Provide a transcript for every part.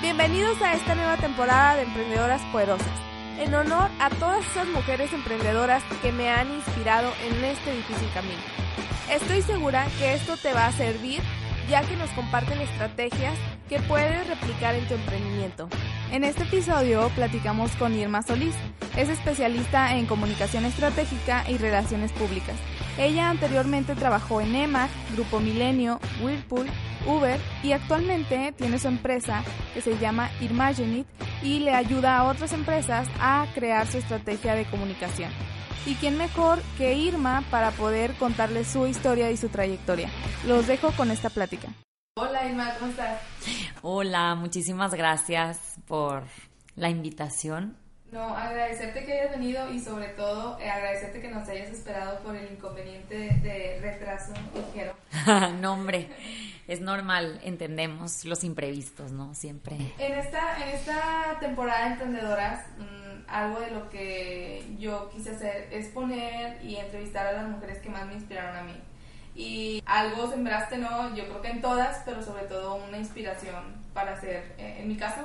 Bienvenidos a esta nueva temporada de Emprendedoras Poderosas, en honor a todas esas mujeres emprendedoras que me han inspirado en este difícil camino. Estoy segura que esto te va a servir ya que nos comparten estrategias que puedes replicar en tu emprendimiento. En este episodio platicamos con Irma Solís. Es especialista en comunicación estratégica y relaciones públicas. Ella anteriormente trabajó en EMAG, Grupo Milenio, Whirlpool, Uber y actualmente tiene su empresa que se llama Irmagenit y le ayuda a otras empresas a crear su estrategia de comunicación. ¿Y quién mejor que Irma para poder contarles su historia y su trayectoria? Los dejo con esta plática. Hola Irma, ¿cómo estás? Hola, muchísimas gracias por la invitación. No, agradecerte que hayas venido y sobre todo eh, agradecerte que nos hayas esperado por el inconveniente de, retraso ligero. no, hombre, es normal, entendemos los imprevistos, ¿no? Siempre. En esta, en esta temporada de emprendedoras, mm, algo de lo que yo quise hacer es poner y entrevistar a las mujeres que más me inspiraron a mí. Y algo sembraste, ¿no? Yo creo que en todas, pero sobre todo una inspiración para hacer, eh, en mi caso,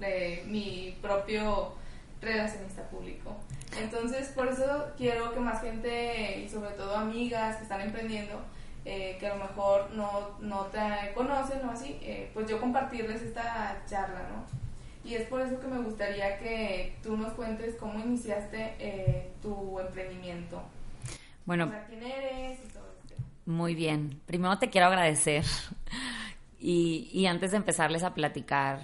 de mi propio relacionista público. Entonces, por eso quiero que más gente, y sobre todo amigas que están emprendiendo, eh, que a lo mejor no, no te conocen o así, eh, pues yo compartirles esta charla, ¿no? Y es por eso que me gustaría que tú nos cuentes cómo iniciaste eh, tu emprendimiento. Bueno, ¿quién eres y todo esto? Muy bien. Primero te quiero agradecer. Y, y antes de empezarles a platicar,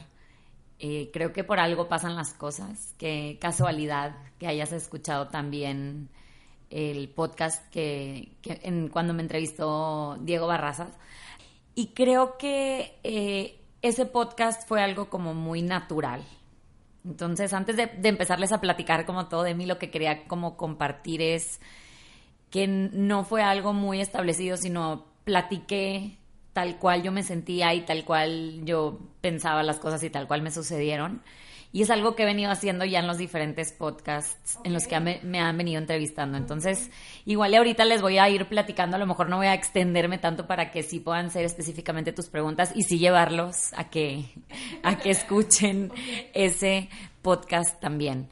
eh, creo que por algo pasan las cosas. Qué casualidad que hayas escuchado también el podcast que, en, cuando me entrevistó Diego Barrazas. Y creo que eh, ese podcast fue algo como muy natural. Entonces, antes de, empezarles a platicar como todo de mí, lo que quería como compartir es que no fue algo muy establecido, sino platiqué tal cual yo me sentía y tal cual yo pensaba las cosas y tal cual me sucedieron. Y es algo que he venido haciendo ya en los diferentes podcasts en los que me, han venido entrevistando. Entonces, igual y ahorita les voy a ir platicando, a lo mejor no voy a extenderme tanto para que sí puedan ser específicamente tus preguntas y sí llevarlos a que, a que escuchen ese podcast también.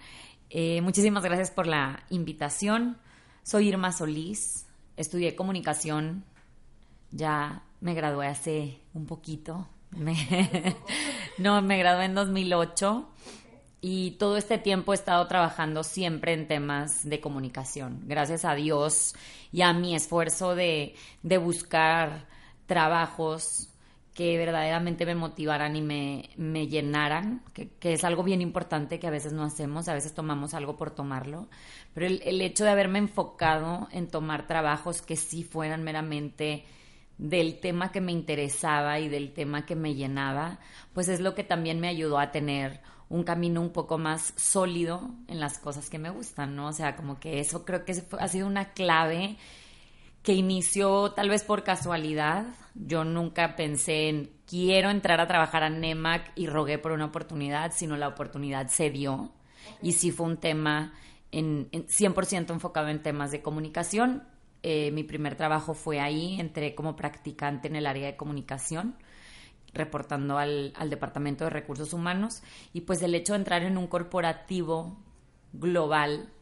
Eh, muchísimas gracias por la invitación. Soy Irma Solís, estudié comunicación ya me gradué hace un poquito. no, me gradué en 2008 y todo este tiempo he estado trabajando siempre en temas de comunicación. Gracias a Dios y a mi esfuerzo de, de buscar trabajos que verdaderamente me motivaran y me, me llenaran, que, que, es algo bien importante que a veces no hacemos, a veces tomamos algo por tomarlo, pero el, el hecho de haberme enfocado en tomar trabajos que sí fueran meramente del tema que me interesaba y del tema que me llenaba, pues es lo que también me ayudó a tener un camino un poco más sólido en las cosas que me gustan, ¿no? O sea, como que eso creo que ha sido una clave que inició tal vez por casualidad. Yo nunca pensé en quiero entrar a trabajar a NEMAC y rogué por una oportunidad, sino la oportunidad se dio. Y sí fue un tema en, en 100% enfocado en temas de comunicación eh, mi primer trabajo fue ahí, entré como practicante en el área de comunicación, reportando al, Departamento de Recursos Humanos, y pues el hecho de entrar en un corporativo global,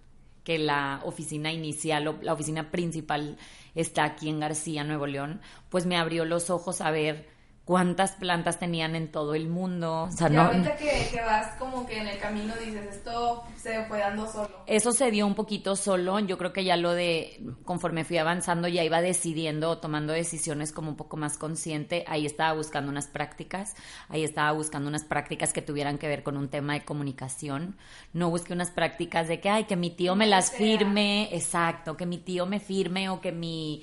que la oficina inicial la oficina principal está aquí en García, Nuevo León, pues me abrió los ojos a ver cuántas plantas tenían en todo el mundo. O sea, y ahorita que, que, vas como que en el camino dices, esto se fue dando solo. Eso se dio un poquito solo. Yo creo que ya lo de, conforme fui avanzando, ya iba decidiendo, tomando decisiones como un poco más consciente. Ahí estaba buscando unas prácticas, ahí estaba buscando unas prácticas que tuvieran que ver con un tema de comunicación. No busqué unas prácticas de que, ay, que mi tío me las firme, exacto, que mi tío me firme o que mi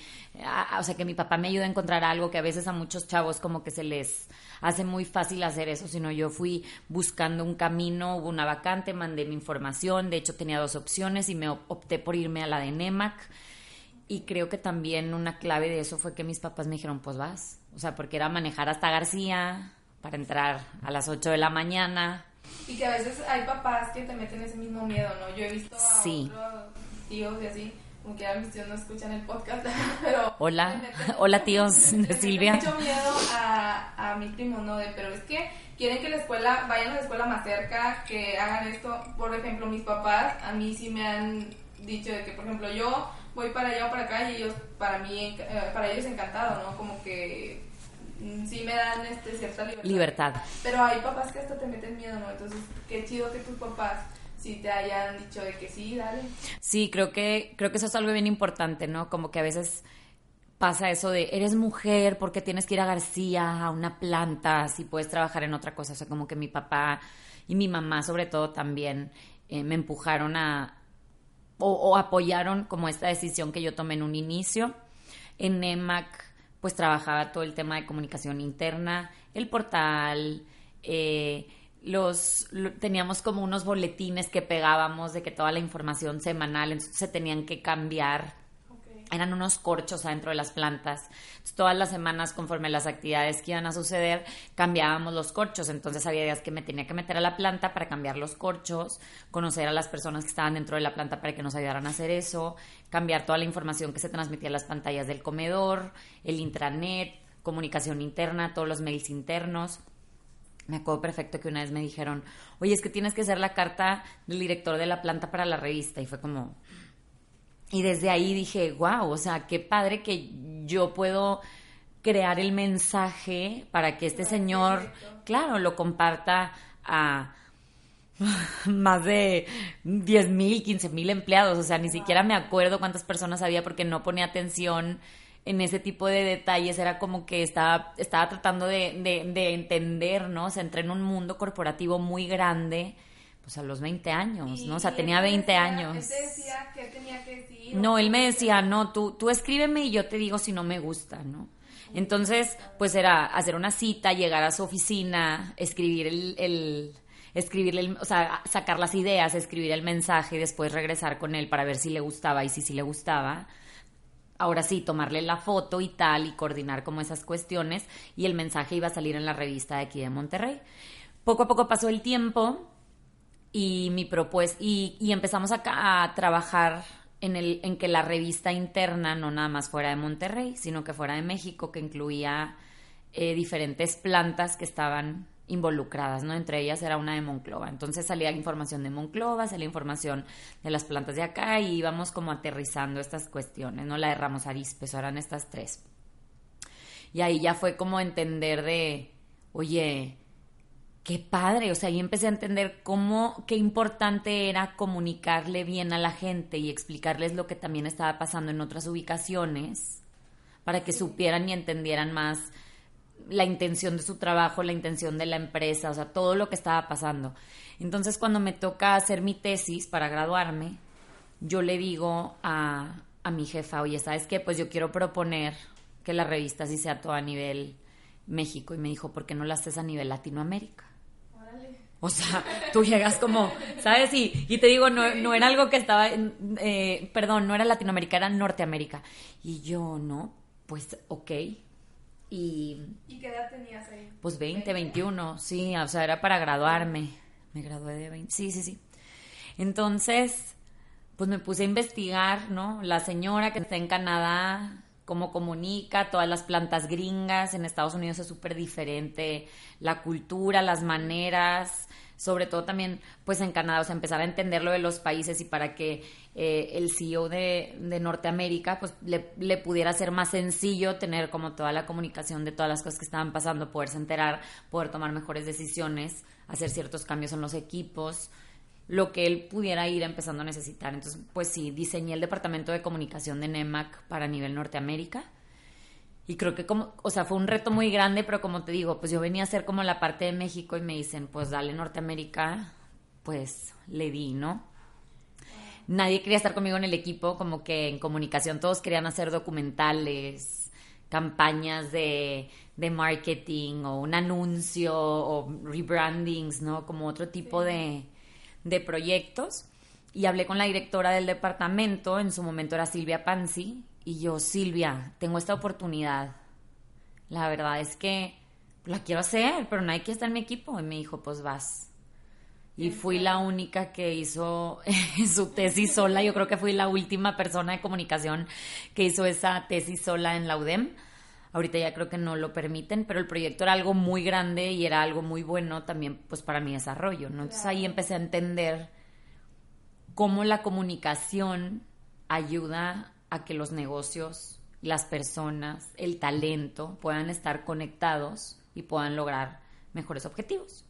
o sea, que mi papá me ayude a encontrar algo que a veces a muchos chavos como que se les hace muy fácil hacer eso, sino yo fui buscando un camino, hubo una vacante, mandé mi información, de hecho tenía dos opciones y me opté por irme a la de NEMAC y creo que también una clave de eso fue que mis papás me dijeron, pues vas, o sea, porque era manejar hasta García para entrar a las 8 de la mañana. Y que a veces hay papás que te meten ese mismo miedo, ¿no? Yo he visto a sí. otros tíos y así como que ya mis tíos no escuchan el podcast, pero... Hola, hola tíos de Silvia. mucho miedo a, a mi primo, ¿no? De, pero es que quieren que la escuela, vayan a la escuela más cerca, que hagan esto. Por ejemplo, mis papás a mí sí me han dicho de que, por ejemplo, yo voy para allá o para acá y ellos, para mí, eh, para ellos encantado, ¿no? Como que mm, sí me dan este, cierta libertad. Libertad. Pero hay papás que hasta te meten miedo, ¿no? Entonces, qué chido que tus papás sí te hayan dicho de que sí, dale. Sí, creo que, creo que eso es algo bien importante, ¿no? Como que a veces pasa eso de, eres mujer, porque tienes que ir a García, a una planta, si puedes trabajar en otra cosa? O sea, como que mi papá y mi mamá sobre todo también eh, me empujaron a, o, apoyaron como esta decisión que yo tomé en un inicio. En EMAC pues trabajaba todo el tema de comunicación interna, el portal, eh, los teníamos como unos boletines que pegábamos de que toda la información semanal se tenían que cambiar eran unos corchos adentro de las plantas. todas las semanas, conforme las actividades que iban a suceder, cambiábamos los corchos. Entonces había días que me tenía que meter a la planta para cambiar los corchos, conocer a las personas que estaban dentro de la planta para que nos ayudaran a hacer eso, cambiar toda la información que se transmitía en las pantallas del comedor, el intranet, comunicación interna, todos los mails internos. Me acuerdo perfecto que una vez me dijeron, oye, es que tienes que ser la carta del director de la planta para la revista. Y fue como, y desde ahí dije, wow, o sea, qué padre que yo puedo crear el mensaje para que este señor, claro, lo comparta a más de 10 mil, 15 mil empleados. O sea, ni siquiera me acuerdo cuántas personas había porque no ponía atención en ese tipo de detalles. Era como que estaba, estaba tratando de, de entender, ¿no? O sea, entré en un mundo corporativo muy grande pues a los 20 años, ¿no? O sea, tenía 20 años. Él decía que tenía que decir. No, él me decía, no, tú, tú escríbeme y yo te digo si no me gusta, ¿no? Entonces, pues era hacer una cita, llegar a su oficina, escribir el, el escribirle, o sea, sacar las ideas, escribir el mensaje y después regresar con él para ver si le gustaba y si sí le gustaba. Ahora sí, tomarle la foto y tal y coordinar como esas cuestiones y el mensaje iba a salir en la revista de aquí de Monterrey. Poco a poco pasó el tiempo y mi propuesta y, empezamos a, a, trabajar en el en que la revista interna no nada más fuera de Monterrey sino que fuera de México que incluía eh, diferentes plantas que estaban involucradas no entre ellas era una de Monclova. Entonces salía información de Monclova salía información de las plantas de acá y íbamos como aterrizando estas cuestiones no la de Ramos Arizpe eran estas tres. Y ahí ya fue como entender de oye qué padre, o sea, ahí empecé a entender cómo, qué importante era comunicarle bien a la gente y explicarles lo que también estaba pasando en otras ubicaciones para que supieran y entendieran más la intención de su trabajo, la intención de la empresa, o sea, todo lo que estaba pasando. Entonces, cuando me toca hacer mi tesis para graduarme, yo le digo a, a mi jefa, oye, ¿sabes qué? Pues yo quiero proponer que la revista sí sea todo a nivel México. Y me dijo, ¿por qué no la haces a nivel Latinoamérica? O sea, tú llegas como, ¿sabes? Y, y te digo, no, no, era algo que estaba, eh, perdón, no era Latinoamérica, era Norteamérica. Y yo, no, pues, ok. Y, ¿Y qué edad tenías ahí? Pues 20, 21, sí, o sea, era para graduarme. Me gradué de 20, sí, sí, sí. Entonces, pues me puse a investigar, ¿no? La señora que está en Canadá, cómo comunica, todas las plantas gringas, en Estados Unidos es súper diferente, la cultura, las maneras, sobre todo también pues en Canadá, o sea, empezar a entender lo de los países y para que eh, el CEO de, de Norteamérica pues le, le, pudiera ser más sencillo tener como toda la comunicación de todas las cosas que estaban pasando, poderse enterar, poder tomar mejores decisiones, hacer ciertos cambios en los equipos, lo que él pudiera ir empezando a necesitar. Entonces, pues sí, diseñé el departamento de comunicación de NEMAC para nivel Norteamérica. Y creo que como, o sea, fue un reto muy grande, pero como te digo, pues yo venía a ser como la parte de México y me dicen, pues dale Norteamérica, pues le di, ¿no? Nadie quería estar conmigo en el equipo, como que en comunicación todos querían hacer documentales, campañas de, de marketing o un anuncio o rebrandings, ¿no? Como otro tipo de, de proyectos y hablé con la directora del departamento, en su momento era Silvia Panzi, y yo, Silvia, tengo esta oportunidad. La verdad es que la quiero hacer, pero nadie quiere estar en mi equipo. Y me dijo, pues vas. Y fui la única que hizo su tesis sola. Yo creo que fui la última persona de comunicación que hizo esa tesis sola en la UDEM. Ahorita ya creo que no lo permiten, pero el proyecto era algo muy grande y era algo muy bueno también pues para mi desarrollo, ¿no? Entonces ahí empecé a entender cómo la comunicación ayuda a que los negocios, las personas, el talento puedan estar conectados y puedan lograr mejores objetivos.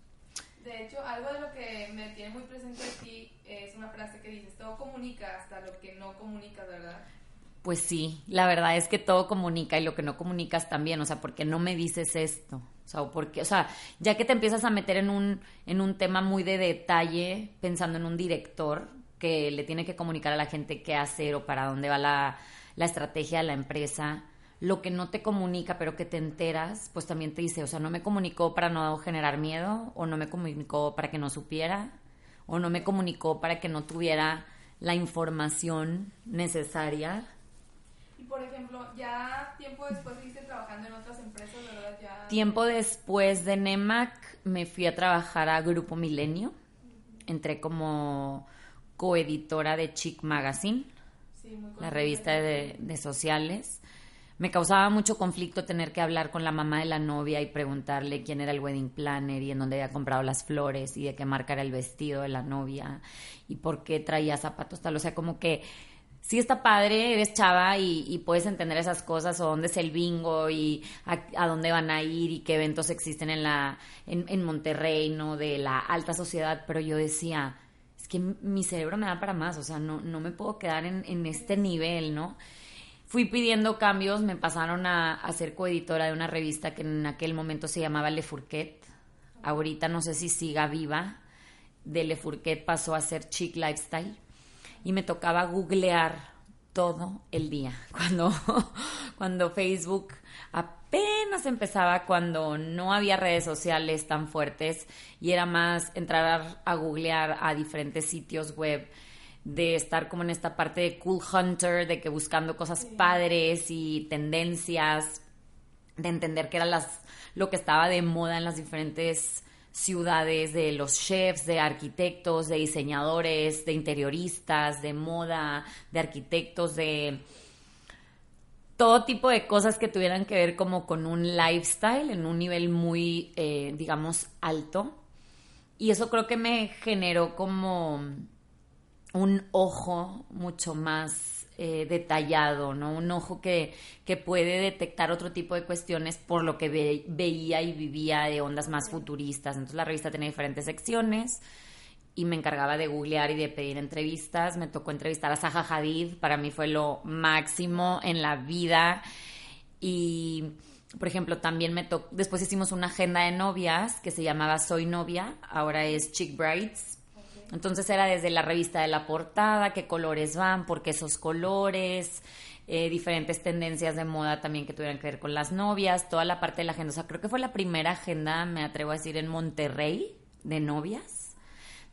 De hecho, algo de lo que me tiene muy presente aquí es una frase que dices, todo comunica hasta lo que no comunicas, ¿verdad? Pues sí, la verdad es que todo comunica y lo que no comunicas también, o sea, porque no me dices esto, o sea, porque, o sea, ya que te empiezas a meter en un, en un tema muy de detalle, pensando en un director que le tiene que comunicar a la gente qué hacer o para dónde va la, la estrategia de la empresa, lo que no te comunica pero que te enteras, pues también te dice, o sea, no me comunicó para no generar miedo, o no me comunicó para que no supiera, o no me comunicó para que no tuviera la información necesaria por ejemplo, ya tiempo después seguiste trabajando en otras empresas, ¿verdad? Ya... Tiempo después de NEMAC me fui a trabajar a Grupo Milenio. Entré como coeditora de Chic Magazine, la revista de, de sociales. Me causaba mucho conflicto tener que hablar con la mamá de la novia y preguntarle quién era el wedding planner y en dónde había comprado las flores y de qué marca era el vestido de la novia y por qué traía zapatos tal. O sea, como que sí está padre, eres chava y, puedes entender esas cosas o dónde es el bingo y a, dónde van a ir y qué eventos existen en la en, Monterrey, ¿no? De la alta sociedad, pero yo decía, que mi cerebro me da para más, o sea, no, no me puedo quedar en, este nivel, ¿no? Fui pidiendo cambios, me pasaron a, a ser coeditora de una revista que en aquel momento se llamaba Le Fourquet. Ahorita no sé si siga viva. De Le Fourquet pasó a ser Chic Lifestyle y me tocaba googlear todo el día. Cuando, cuando Facebook apenas empezaba, cuando no había redes sociales tan fuertes y era más entrar a, googlear a diferentes sitios web de estar como en esta parte de cool hunter, de que buscando cosas padres y tendencias, de entender qué era las, lo que estaba de moda en las diferentes ciudades de los chefs, de arquitectos, de diseñadores, de interioristas, de moda, de arquitectos, de todo tipo de cosas que tuvieran que ver como con un lifestyle en un nivel muy, eh, digamos, alto. Y eso creo que me generó como un ojo mucho más eh, detallado, ¿no? Un ojo que, que, puede detectar otro tipo de cuestiones por lo que veía y vivía de ondas más futuristas. Entonces la revista tenía diferentes secciones y me encargaba de googlear y de pedir entrevistas. Me tocó entrevistar a Zaha Hadid, para mí fue lo máximo en la vida. Y, por ejemplo, también me tocó, después hicimos una agenda de novias que se llamaba Soy Novia, ahora es Chick Brides entonces era desde la revista de la portada, qué colores van, por qué esos colores, eh, diferentes tendencias de moda también que tuvieran que ver con las novias, toda la parte de la agenda. O sea, creo que fue la primera agenda, me atrevo a decir, en Monterrey de novias.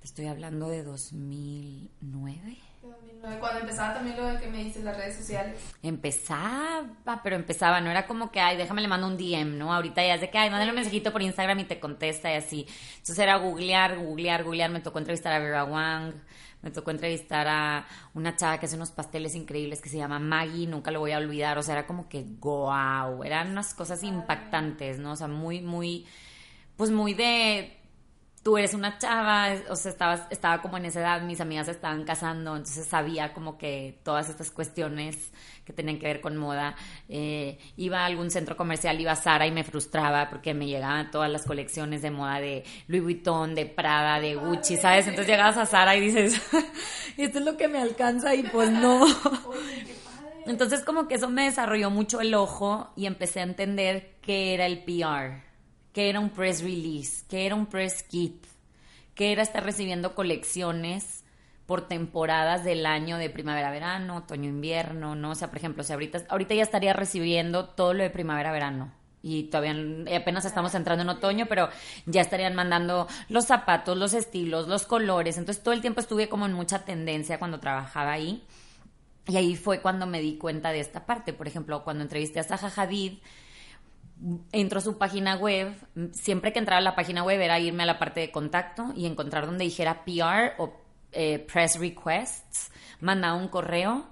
Te estoy hablando de 2009. Cuando empezaba también lo de que me dices las redes sociales. Empezaba, pero empezaba, no era como que, ay, déjame le mando un DM, ¿no? Ahorita ya es de que, ay, mándale un mensajito por Instagram y te contesta y así. Entonces era googlear, googlear, googlear. Me tocó entrevistar a Vera Wang, me tocó entrevistar a una chava que hace unos pasteles increíbles que se llama Maggie, nunca lo voy a olvidar. O sea, era como que, wow, eran unas cosas impactantes, ¿no? O sea, muy, muy, pues muy de tú eres una chava, o sea, estaba, estaba como en esa edad, mis amigas estaban casando, entonces sabía como que todas estas cuestiones que tenían que ver con moda. Eh, iba a algún centro comercial, iba a Sara y me frustraba porque me llegaban todas las colecciones de moda de Louis Vuitton, de Prada, de Gucci, ¿sabes? Entonces llegabas a Sara y dices, esto es lo que me alcanza y pues no. Entonces como que eso me desarrolló mucho el ojo y empecé a entender qué era el PR que era un press release, que era un press kit, que era estar recibiendo colecciones por temporadas del año de primavera-verano, otoño-invierno, ¿no? O sea, por ejemplo, si ahorita, ahorita ya estaría recibiendo todo lo de primavera-verano y todavía apenas estamos entrando en otoño, pero ya estarían mandando los zapatos, los estilos, los colores. Entonces todo el tiempo estuve como en mucha tendencia cuando trabajaba ahí. Y ahí fue cuando me di cuenta de esta parte. Por ejemplo, cuando entrevisté a Zaha Hadid, entro a su página web, siempre que entraba a la página web era irme a la parte de contacto y encontrar donde dijera PR o eh, press requests, mandaba un correo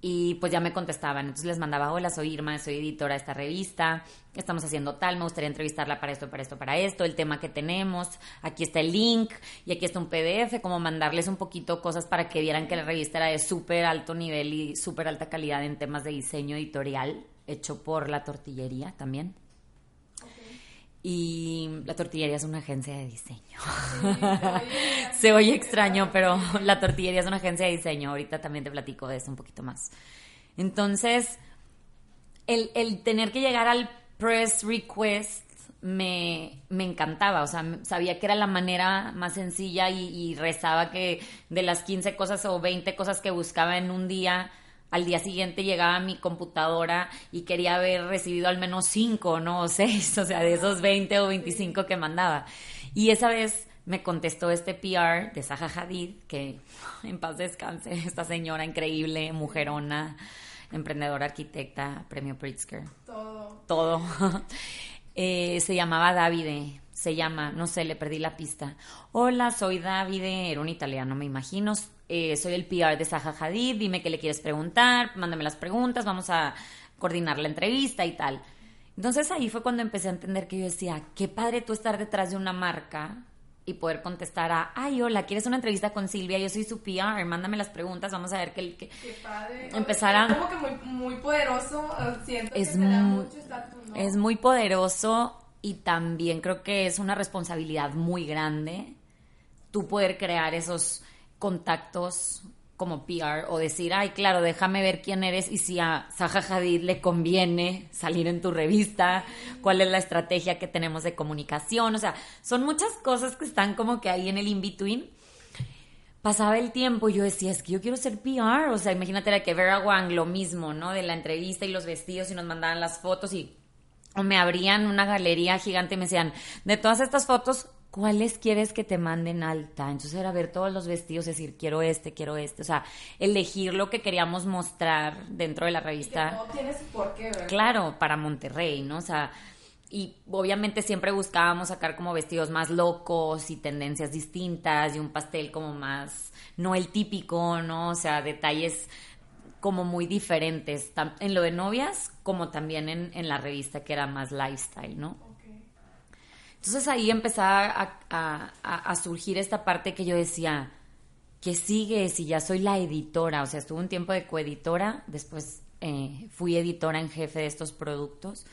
y pues ya me contestaban. Entonces les mandaba, hola, soy Irma, soy editora de esta revista, estamos haciendo tal, me gustaría entrevistarla para esto, para esto, para esto, el tema que tenemos, aquí está el link y aquí está un PDF, como mandarles un poquito cosas para que vieran que la revista era de súper alto nivel y súper alta calidad en temas de diseño editorial, hecho por la tortillería también. Y la tortillería es una agencia de diseño. se, oye, extraño, pero la tortillería es una agencia de diseño. Ahorita también te platico de eso un poquito más. Entonces, el, el tener que llegar al press request me, me, encantaba, o sea, sabía que era la manera más sencilla y, y, rezaba que de las 15 cosas o 20 cosas que buscaba en un día, al día siguiente llegaba a mi computadora y quería haber recibido al menos 5, ¿no? O 6, o sea, de esos 20 o 25 que mandaba. Y esa vez me contestó este PR de Zaha Hadid, que en paz descanse, esta señora increíble, mujerona, emprendedora, arquitecta, premio Pritzker. Todo. Todo. eh, se llamaba Davide, se llama, no sé, le perdí la pista. Hola, soy Davide, era un italiano, me imagino. Eh, soy el PR de Zaha Hadid, dime qué le quieres preguntar, mándame las preguntas, vamos a coordinar la entrevista y tal. Entonces ahí fue cuando empecé a entender que yo decía, qué padre tú estar detrás de una marca y poder contestar a, ay, hola, ¿quieres una entrevista con Silvia? Yo soy su PR, mándame las preguntas, vamos a ver qué... qué, padre. Empezar a... Es como que muy, muy poderoso, siento es que muy, mucho estatus, ¿no? Es muy poderoso y también creo que es una responsabilidad muy grande tú poder crear esos contactos como PR o decir, ay, claro, déjame ver quién eres y si a Zaha Hadid le conviene salir en tu revista, cuál es la estrategia que tenemos de comunicación, o sea, son muchas cosas que están como que ahí en el in-between. Pasaba el tiempo y yo decía, es que yo quiero ser PR, o sea, imagínate la que Vera Wang, lo mismo, ¿no? De la entrevista y los vestidos y nos mandaban las fotos y o me abrían una galería gigante y me decían, de todas estas fotos, ¿cuáles quieres que te manden alta? Entonces era ver todos los vestidos, decir, quiero este, quiero este, o sea, elegir lo que queríamos mostrar dentro de la revista. No tienes por qué, ¿verdad? Claro, para Monterrey, ¿no? O sea, y obviamente siempre buscábamos sacar como vestidos más locos y tendencias distintas y un pastel como más, no el típico, ¿no? O sea, detalles como muy diferentes, en lo de novias como también en, en la revista que era más lifestyle, ¿no? Entonces ahí empezaba a, a, a, surgir esta parte que yo decía, ¿qué sigue si ya soy la editora? O sea, estuve un tiempo de coeditora, después eh, fui editora en jefe de estos productos.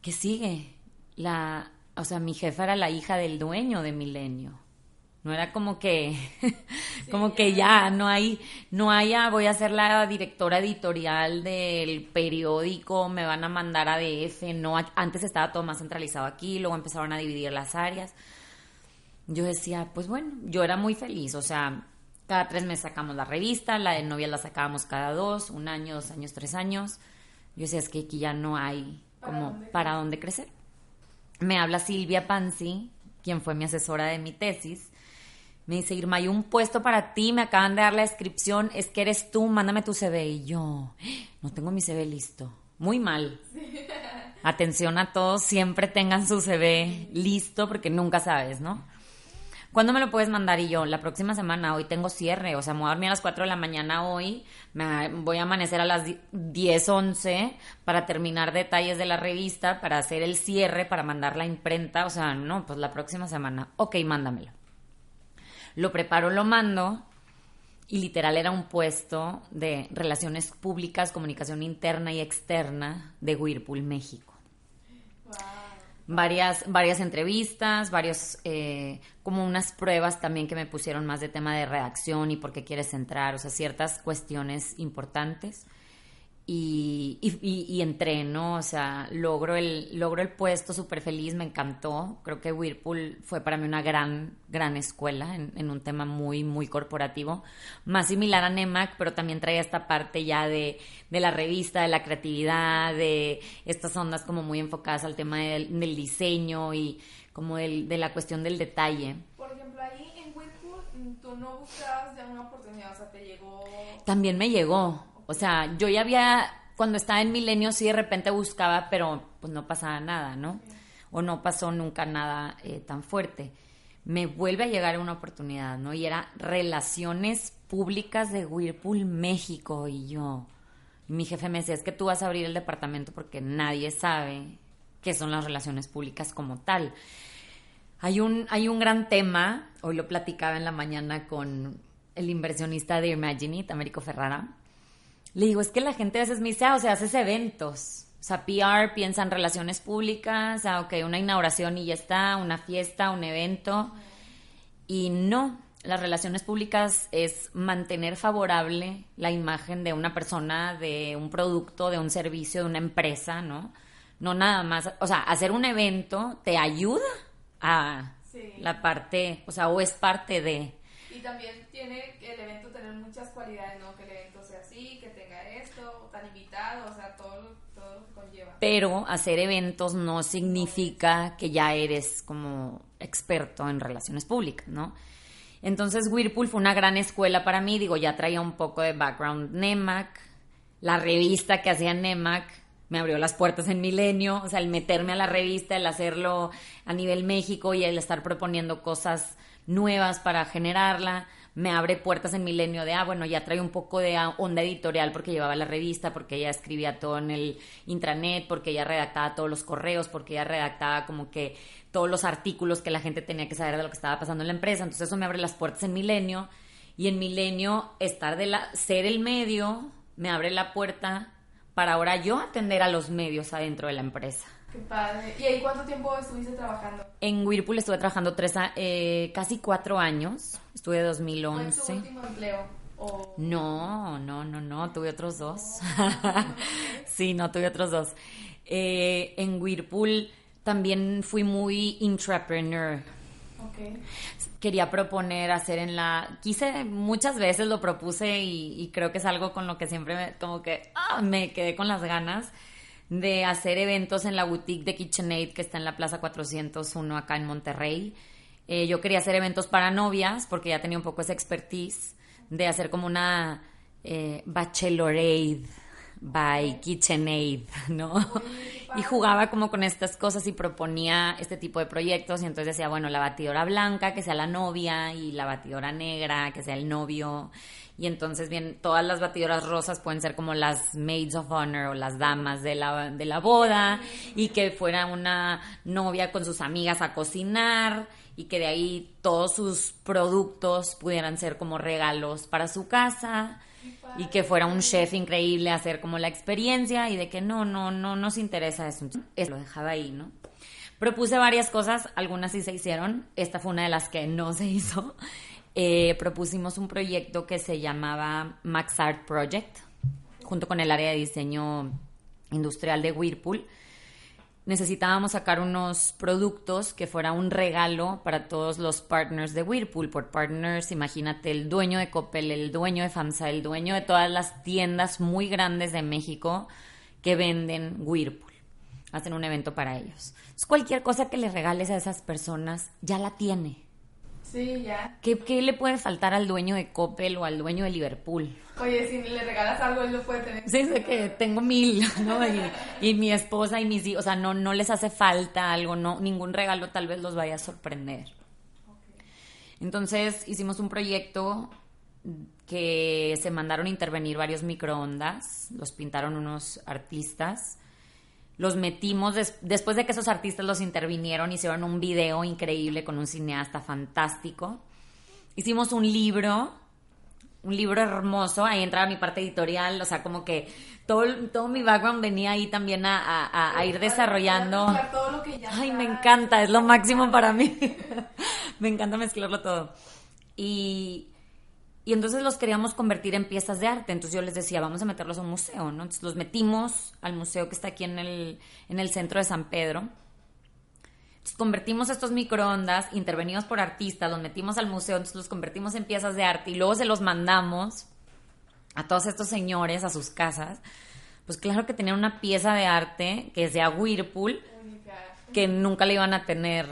¿Qué sigue? La, o sea, mi jefa era la hija del dueño de Milenio. No era como que, como sí, que ya, no hay, no hay, ah, voy a ser la directora editorial del periódico, me van a mandar a DF, no, antes estaba todo más centralizado aquí, luego empezaron a dividir las áreas. Yo decía, pues bueno, yo era muy feliz, o sea, cada tres meses sacamos la revista, la de novias la sacábamos cada dos, un año, dos años, tres años. Yo decía, es que aquí ya no hay como ¿Para dónde para dónde crecer. Me habla Silvia Panzi, quien fue mi asesora de mi tesis, me dice, Irma, hay un puesto para ti, me acaban de dar la descripción, es que eres tú, mándame tu CV. Y yo, no tengo mi CV listo. Muy mal. Atención a todos, siempre tengan su CV listo porque nunca sabes, ¿no? ¿Cuándo me lo puedes mandar? Y yo, la próxima semana, hoy tengo cierre, o sea, me voy a dormir a las 4 de la mañana hoy, me voy a amanecer a las 10, 11 para terminar detalles de la revista, para hacer el cierre, para mandar la imprenta, o sea, no, pues la próxima semana, ok, mándamelo. Lo preparo, lo mando y literal era un puesto de relaciones públicas, comunicación interna y externa de Whirlpool, México. Wow. Varias, varias entrevistas, varios, eh, como unas pruebas también que me pusieron más de tema de redacción y por qué quieres entrar, o sea, ciertas cuestiones importantes. Y, y, y, y, entré, ¿no? O sea, logro el, logro el puesto súper feliz, me encantó. Creo que Whirlpool fue para mí una gran, gran escuela en, en, un tema muy, muy corporativo. Más similar a NEMAC, pero también traía esta parte ya de, de la revista, de la creatividad, de estas ondas como muy enfocadas al tema del, del diseño y como del, de la cuestión del detalle. Por ejemplo, ahí en Whirlpool, tú no buscabas ya una oportunidad, o sea, te llegó... También me llegó. O sea, yo ya había, cuando estaba en Milenio, sí de repente buscaba, pero pues no pasaba nada, ¿no? O no pasó nunca nada eh, tan fuerte. me vuelve a llegar una oportunidad, ¿no? Y era relaciones públicas de Whirlpool México y yo. mi jefe me decía, es que tú vas a abrir el departamento porque nadie sabe qué son las relaciones públicas como tal. Hay un, hay un gran tema, hoy lo platicaba en la mañana con el inversionista de Imagine Américo Ferrara. Le digo, es que la gente a veces me dice, ah, o sea, haces eventos. O sea, PR piensa en relaciones públicas, ah, ok, una inauguración y ya está, una fiesta, un evento. Y no, las relaciones públicas es mantener favorable la imagen de una persona, de un producto, de un servicio, de una empresa, ¿no? No nada más, o sea, hacer un evento te ayuda a la parte, o sea, o es parte de... Y también tiene el evento tener muchas cualidades, ¿no? Que el evento sea así, que tenga o sea, todo, lo conlleva. Pero hacer eventos no significa que ya eres como experto en relaciones públicas, ¿no? Entonces Whirlpool fue una gran escuela para mí, digo, ya traía un poco de background NEMAC, la revista que hacía NEMAC me abrió las puertas en Milenio, o sea, el meterme a la revista, el hacerlo a nivel México y el estar proponiendo cosas nuevas para generarla, me abre puertas en Milenio de, ah, bueno, ya trae un poco de onda editorial porque llevaba la revista, porque ella escribía todo en el intranet, porque ella redactaba todos los correos, porque ella redactaba como que todos los artículos que la gente tenía que saber de lo que estaba pasando en la empresa. Entonces eso me abre las puertas en Milenio y en Milenio estar de la, ser el medio me abre la puerta para ahora yo atender a los medios adentro de la empresa. Qué padre. ¿Y ahí cuánto tiempo estuviste trabajando? En Whirlpool estuve trabajando tres, eh, casi cuatro años. Estuve de 2011. ¿Fue tu último empleo? No, no, no, no. Tuve otros dos. sí, no, tuve otros dos. Eh, en Whirlpool también fui muy intrapreneur. Okay. Quería proponer hacer en la... Quise, muchas veces lo propuse y, creo que es algo con lo que siempre me, como que ah, me quedé con las ganas de hacer eventos en la boutique de KitchenAid que está en la Plaza 401 acá en Monterrey. Eh, yo quería hacer eventos para novias porque ya tenía un poco esa expertise de hacer como una eh, by KitchenAid, ¿no? Y jugaba como con estas cosas y proponía este tipo de proyectos y entonces decía, bueno, la batidora blanca que sea la novia y la batidora negra que sea el novio y entonces bien todas las batidoras rosas pueden ser como las maids of honor o las damas de la, de la boda y que fuera una novia con sus amigas a cocinar y que de ahí todos sus productos pudieran ser como regalos para su casa y que fuera un chef increíble hacer como la experiencia y de que no, no, no nos interesa eso. Eso lo dejaba ahí, ¿no? Propuse varias cosas, algunas sí se hicieron, esta fue una de las que no se hizo eh, propusimos un proyecto que se llamaba Max Art Project, junto con el área de diseño industrial de Whirlpool. Necesitábamos sacar unos productos que fuera un regalo para todos los partners de Whirlpool. Por partners, imagínate el dueño de Coppel, el dueño de FAMSA, el dueño de todas las tiendas muy grandes de México que venden Whirlpool. Hacen un evento para ellos. cualquier cosa que le regales a esas personas ya la tiene Sí, ya. ¿Qué, le puede faltar al dueño de Coppel o al dueño de Liverpool? Oye, si le regalas algo, él lo puede tener. Sí, sé que tengo mil, ¿no? Y, mi esposa y mis hijos, o sea, no, no les hace falta algo, no, ningún regalo tal vez los vaya a sorprender. Entonces hicimos un proyecto que se mandaron a intervenir varios microondas, los pintaron unos artistas los metimos después de que esos artistas los intervinieron, hicieron un video increíble con un cineasta fantástico. Hicimos un libro, un libro hermoso, ahí entraba mi parte editorial, o sea, como que todo, todo mi background venía ahí también a, a ir desarrollando. Ay, me encanta, es lo máximo para mí. me encanta mezclarlo todo. Y, y entonces los queríamos convertir en piezas de arte. Entonces yo les decía, vamos a meterlos a un museo, ¿no? Entonces los metimos al museo que está aquí en el, en el centro de San Pedro. Entonces convertimos estos microondas, intervenimos por artistas, los metimos al museo, entonces los convertimos en piezas de arte y luego se los mandamos a todos estos señores a sus casas. Pues claro que tenían una pieza de arte que es de Whirlpool, que nunca le iban a tener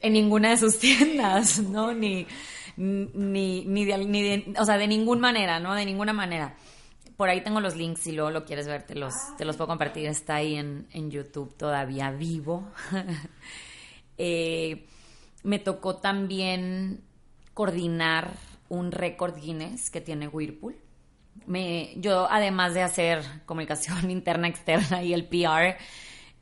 en ninguna de sus tiendas, ¿no? Ni ni, ni, de, ni o sea, de ninguna manera, ¿no? De ninguna manera. Por ahí tengo los links si luego lo quieres ver, te los, te los puedo compartir. Está ahí en, en YouTube todavía vivo. Eh, me tocó también coordinar un récord Guinness que tiene Whirlpool. Me, yo, además de hacer comunicación interna, externa y el PR,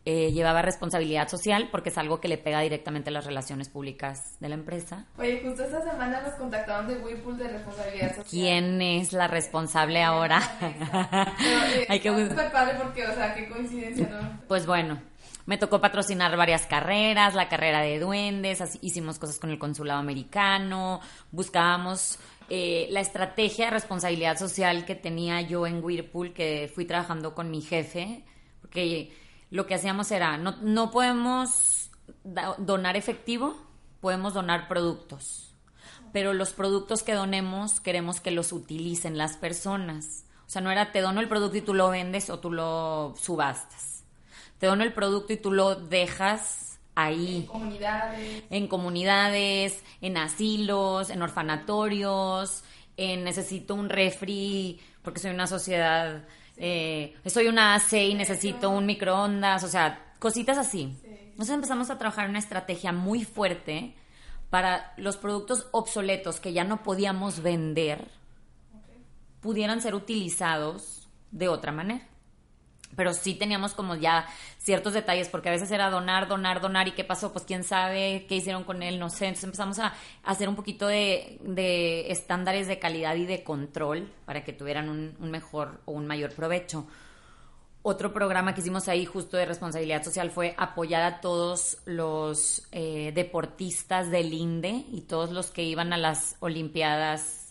eh, llevaba responsabilidad social porque es algo que le pega directamente a las relaciones públicas de la empresa. Oye, justo esta semana nos contactaron de Whirlpool de responsabilidad social. ¿Quién es la responsable ahora? Pero, eh, Hay que padre porque, o sea, qué coincidencia, ¿no? Pues bueno, me tocó patrocinar varias carreras, la carrera de duendes, hicimos cosas con el consulado americano, buscábamos eh, la estrategia de responsabilidad social que tenía yo en Whirlpool, que fui trabajando con mi jefe, porque lo que hacíamos era, no, no podemos donar efectivo, podemos donar productos, pero los productos que donemos queremos que los utilicen las personas. O sea, no era te dono el producto y tú lo vendes o tú lo subastas. Te dono el producto y tú lo dejas ahí. En comunidades. En comunidades, en asilos, en orfanatorios, en necesito un refri porque soy una sociedad eh, soy una AC y necesito un microondas, o sea, cositas así. Entonces empezamos a trabajar una estrategia muy fuerte para los productos obsoletos que ya no podíamos vender, pudieran ser utilizados de otra manera pero sí teníamos como ya ciertos detalles, porque a veces era donar, donar, donar, y qué pasó, pues quién sabe qué hicieron con él, no sé. Entonces empezamos a hacer un poquito de, estándares de calidad y de control para que tuvieran un, un, mejor o un mayor provecho. Otro programa que hicimos ahí justo de responsabilidad social fue apoyar a todos los eh, deportistas del INDE y todos los que iban a las Olimpiadas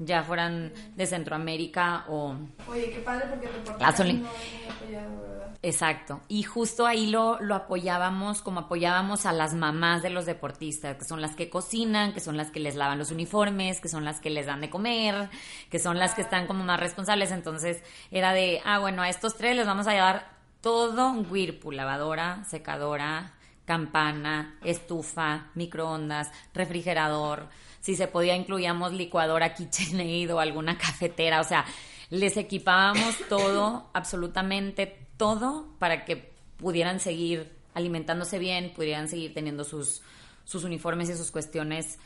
ya fueran de Centroamérica o... Oye, qué padre porque el no apoyado, ¿verdad? Exacto. Y justo ahí lo, lo apoyábamos como apoyábamos a las mamás de los deportistas, que son las que cocinan, que son las que les lavan los uniformes, que son las que les dan de comer, que son las que están como más responsables. Entonces era de, ah, bueno, a estos tres les vamos a llevar todo un Whirlpool, lavadora, secadora, campana, estufa, microondas, refrigerador si se podía incluíamos licuadora, KitchenAid o alguna cafetera, o sea, les equipábamos todo, absolutamente todo, para que pudieran seguir alimentándose bien, pudieran seguir teniendo sus, sus uniformes y sus cuestiones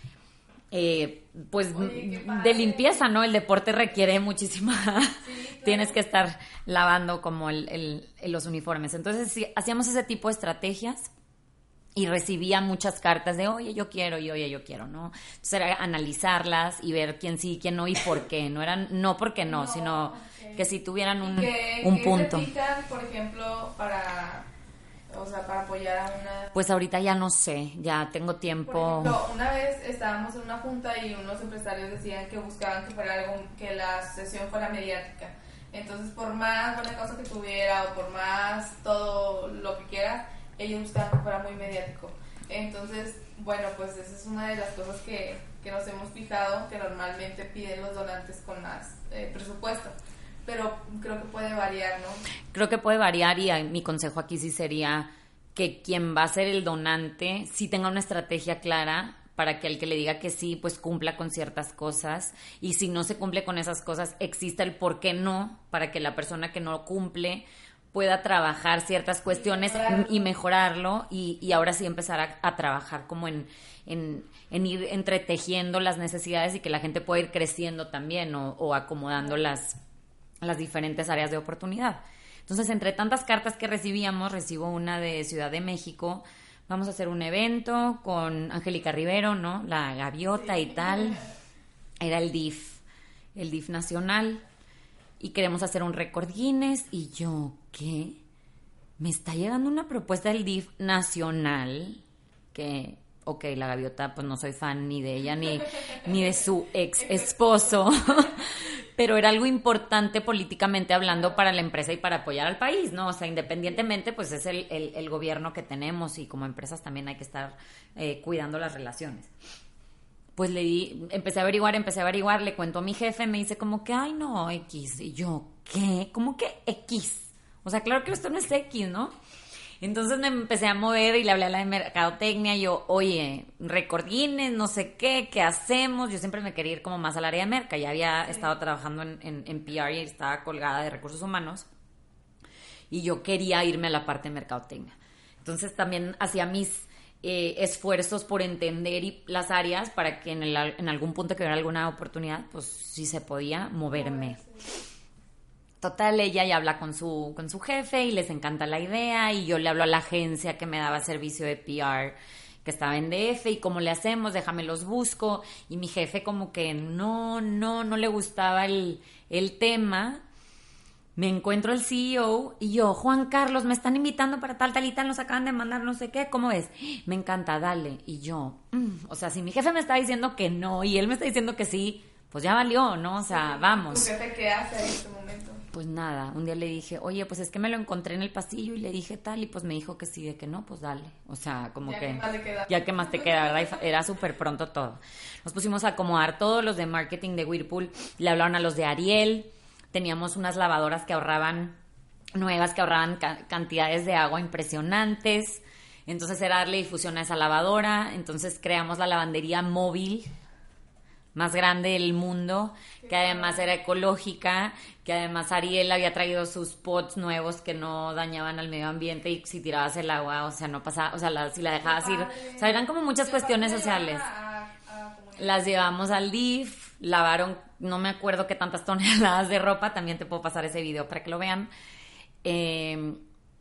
eh, pues de limpieza, ¿no? El deporte requiere muchísima, tienes que estar lavando como el, los uniformes. Entonces, sí, hacíamos ese tipo de estrategias y recibía muchas cartas de, oye, yo quiero, y oye, yo quiero, ¿no? Entonces era analizarlas y ver quién sí, quién no y por qué. No eran, no porque no, sino que si tuvieran un, un punto. por ejemplo, para, o sea, para apoyar a una... Pues ahorita ya no sé, ya tengo tiempo. una vez estábamos en una junta y unos empresarios decían que buscaban que fuera algo, que la sesión fuera mediática. Entonces, por más buena cosa que tuviera o por más todo lo que quiera buscaban que fuera muy mediático. Entonces, bueno, pues esa es una de las cosas que, que nos hemos fijado, que normalmente piden los donantes con más eh, presupuesto. Pero creo que puede variar, ¿no? Creo que puede variar y mi consejo aquí sí sería que quien va a ser el donante sí tenga una estrategia clara para que el que le diga que sí, pues cumpla con ciertas cosas. Y si no se cumple con esas cosas, exista el por qué no, para que la persona que no cumple pueda trabajar ciertas cuestiones y mejorarlo y, ahora sí empezar a, trabajar como en, en, ir entretejiendo las necesidades y que la gente pueda ir creciendo también o, acomodando las, las diferentes áreas de oportunidad. Entonces, entre tantas cartas que recibíamos, recibo una de Ciudad de México. Vamos a hacer un evento con Angélica Rivero, ¿no? La gaviota y tal. Era el DIF, el DIF nacional y queremos hacer un récord Guinness. Y yo, ¿qué? Me está llegando una propuesta del DIF nacional que, ok, la gaviota, pues no soy fan ni de ella ni, ni de su ex esposo, pero era algo importante políticamente hablando para la empresa y para apoyar al país, ¿no? O sea, independientemente, pues es el, el, gobierno que tenemos y como empresas también hay que estar eh, cuidando las relaciones pues le di, empecé a averiguar, empecé a averiguar, le cuento a mi jefe, me dice como que, ay, no, X. Y yo, ¿qué? ¿Cómo que X? O sea, claro que esto no es X, ¿no? Entonces me empecé a mover y le hablé a la de mercadotecnia. Yo, oye, recordines, no sé qué, ¿qué hacemos? Yo siempre me quería ir como más al área de merca. Ya había estado trabajando en, en, en PR y estaba colgada de recursos humanos. Y yo quería irme a la parte de mercadotecnia. Entonces también hacía mis eh, esfuerzos por entender las áreas para que en, algún punto que hubiera alguna oportunidad, pues si se podía moverme. Total, ella ya habla con su, con su jefe y les encanta la idea y yo le hablo a la agencia que me daba servicio de PR que estaba en DF y cómo le hacemos, déjame los busco y mi jefe como que no, no, no le gustaba el, el tema. Me encuentro el CEO y yo, Juan Carlos, me están invitando para tal, tal y tal, nos acaban de mandar no sé qué, ¿cómo es? Me encanta, dale. Y yo, mm, o sea, si mi jefe me está diciendo que no y él me está diciendo que sí, pues ya valió, ¿no? O sea, vamos. ¿Tu jefe qué hace en este momento? Pues nada, un día le dije, oye, pues es que me lo encontré en el pasillo y le dije tal, y pues me dijo que sí, de que no, pues dale. O sea, como Ya que. que más le queda. Ya que más te queda, ¿verdad? Y Era súper pronto todo. Nos pusimos a acomodar todos los de marketing de Whirlpool, le hablaron a los de Ariel, teníamos unas lavadoras que ahorraban, nuevas que ahorraban ca- cantidades de agua impresionantes. Entonces era darle difusión a esa lavadora. Entonces creamos la lavandería móvil más grande del mundo, que además era ecológica, que además Ariel había traído sus pots nuevos que no dañaban al medio ambiente y si tirabas el agua, o sea, no pasaba, o sea, la- si la dejabas ir, o sea, eran como muchas cuestiones sociales. Las llevamos al DIF, lavaron, no me acuerdo qué tantas toneladas de ropa, también te puedo pasar ese video para que lo vean. Eh,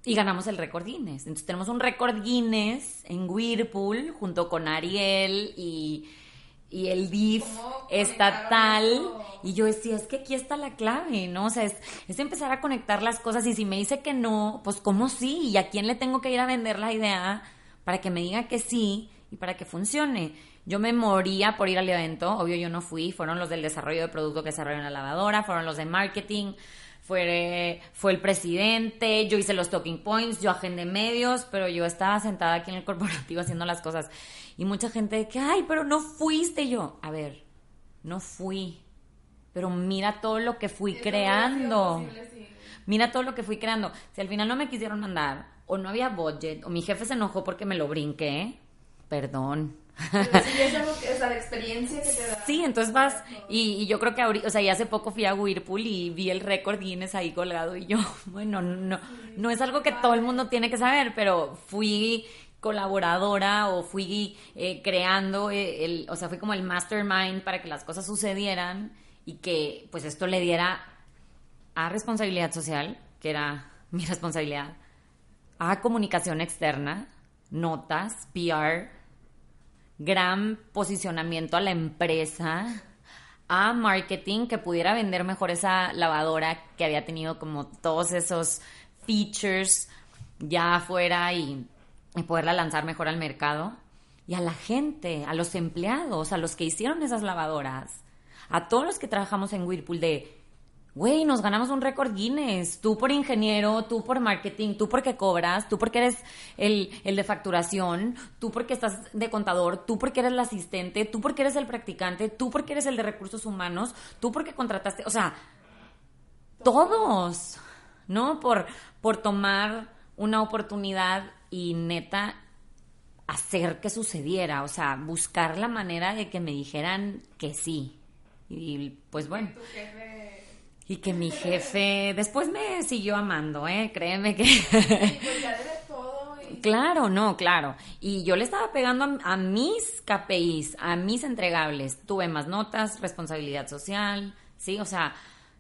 y ganamos el récord Guinness. Entonces tenemos un récord Guinness en Whirlpool junto con Ariel y, y el DIF ¿Cómo estatal. eso? Y yo decía, es que aquí está la clave, ¿no? O sea, es, es empezar a conectar las cosas y si me dice que no, pues ¿cómo sí? ¿Y a quién le tengo que ir a vender la idea para que me diga que sí y para que funcione? Yo me moría por ir al evento, obvio yo no fui, fueron los del desarrollo de producto que desarrollaron la lavadora, fueron los de marketing, fue, fue el presidente, yo hice los talking points, yo agendé medios, pero yo estaba sentada aquí en el corporativo haciendo las cosas. Y mucha gente que, ay, pero no fuiste yo. A ver, no fui, pero mira todo lo que fui Eso creando. posible, sí. Mira todo lo que fui creando. Si al final no me quisieron mandar, o no había budget, o mi jefe se enojó porque me lo brinqué, perdón. Pero sí, es algo que, o sea, la experiencia que te da. Sí, entonces vas, y, y yo creo que ahorita, o sea, ya hace poco fui a Whirlpool y vi el récord Guinness ahí colgado y yo, bueno, no, no es algo que todo el mundo tiene que saber, pero fui colaboradora o fui eh, creando, eh, el, o sea, fui como el mastermind para que las cosas sucedieran y que pues esto le diera a responsabilidad social, que era mi responsabilidad, a comunicación externa, notas, PR, gran posicionamiento a la empresa, a marketing, que pudiera vender mejor esa lavadora que había tenido como todos esos features ya afuera y, poderla lanzar mejor al mercado. Y a la gente, a los empleados, a los que hicieron esas lavadoras, a todos los que trabajamos en Whirlpool de, güey, nos ganamos un récord Guinness, tú por ingeniero, tú por marketing, tú porque cobras, tú porque eres el, el de facturación, tú porque estás de contador, tú porque eres el asistente, tú porque eres el practicante, tú porque eres el de recursos humanos, tú porque contrataste, o sea, todos, ¿no? Por, por tomar una oportunidad y neta hacer que sucediera, o sea, buscar la manera de que me dijeran que sí. Y pues bueno, Tu jefe. Y que mi jefe después me siguió amando, ¿eh? Créeme que... Pues. Claro, no, claro. Y yo le estaba pegando a, a mis KPIs, a mis entregables. Tuve más notas, responsabilidad social, ¿sí? O sea,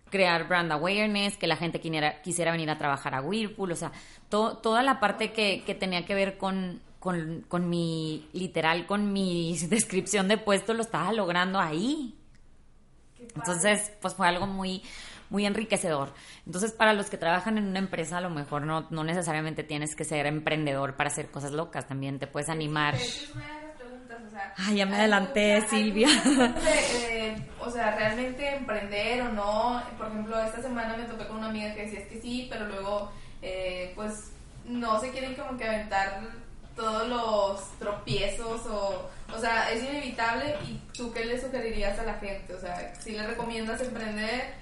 crear brand awareness, que la gente quisiera, quisiera venir a trabajar a Whirlpool, o sea, to- toda la parte que, que tenía que ver con, con, con mi, literal, con mi descripción de puesto, lo estaba logrando ahí. Entonces, pues fue algo muy, muy enriquecedor. Entonces, para los que trabajan en una empresa, a lo mejor no, no necesariamente tienes que ser emprendedor para hacer cosas locas, también te puedes animar. De hecho, es una de las preguntas, o sea, Ay, ya me adelanté, mucha- Silvia. eh, o sea, realmente emprender o no. Por ejemplo, esta semana me topé con una amiga que decía es que sí, pero luego, eh, pues, no se quieren como que aventar todos los tropiezos o, o sea, es inevitable. ¿Y tú qué le sugerirías a la gente? O sea, si le recomiendas emprender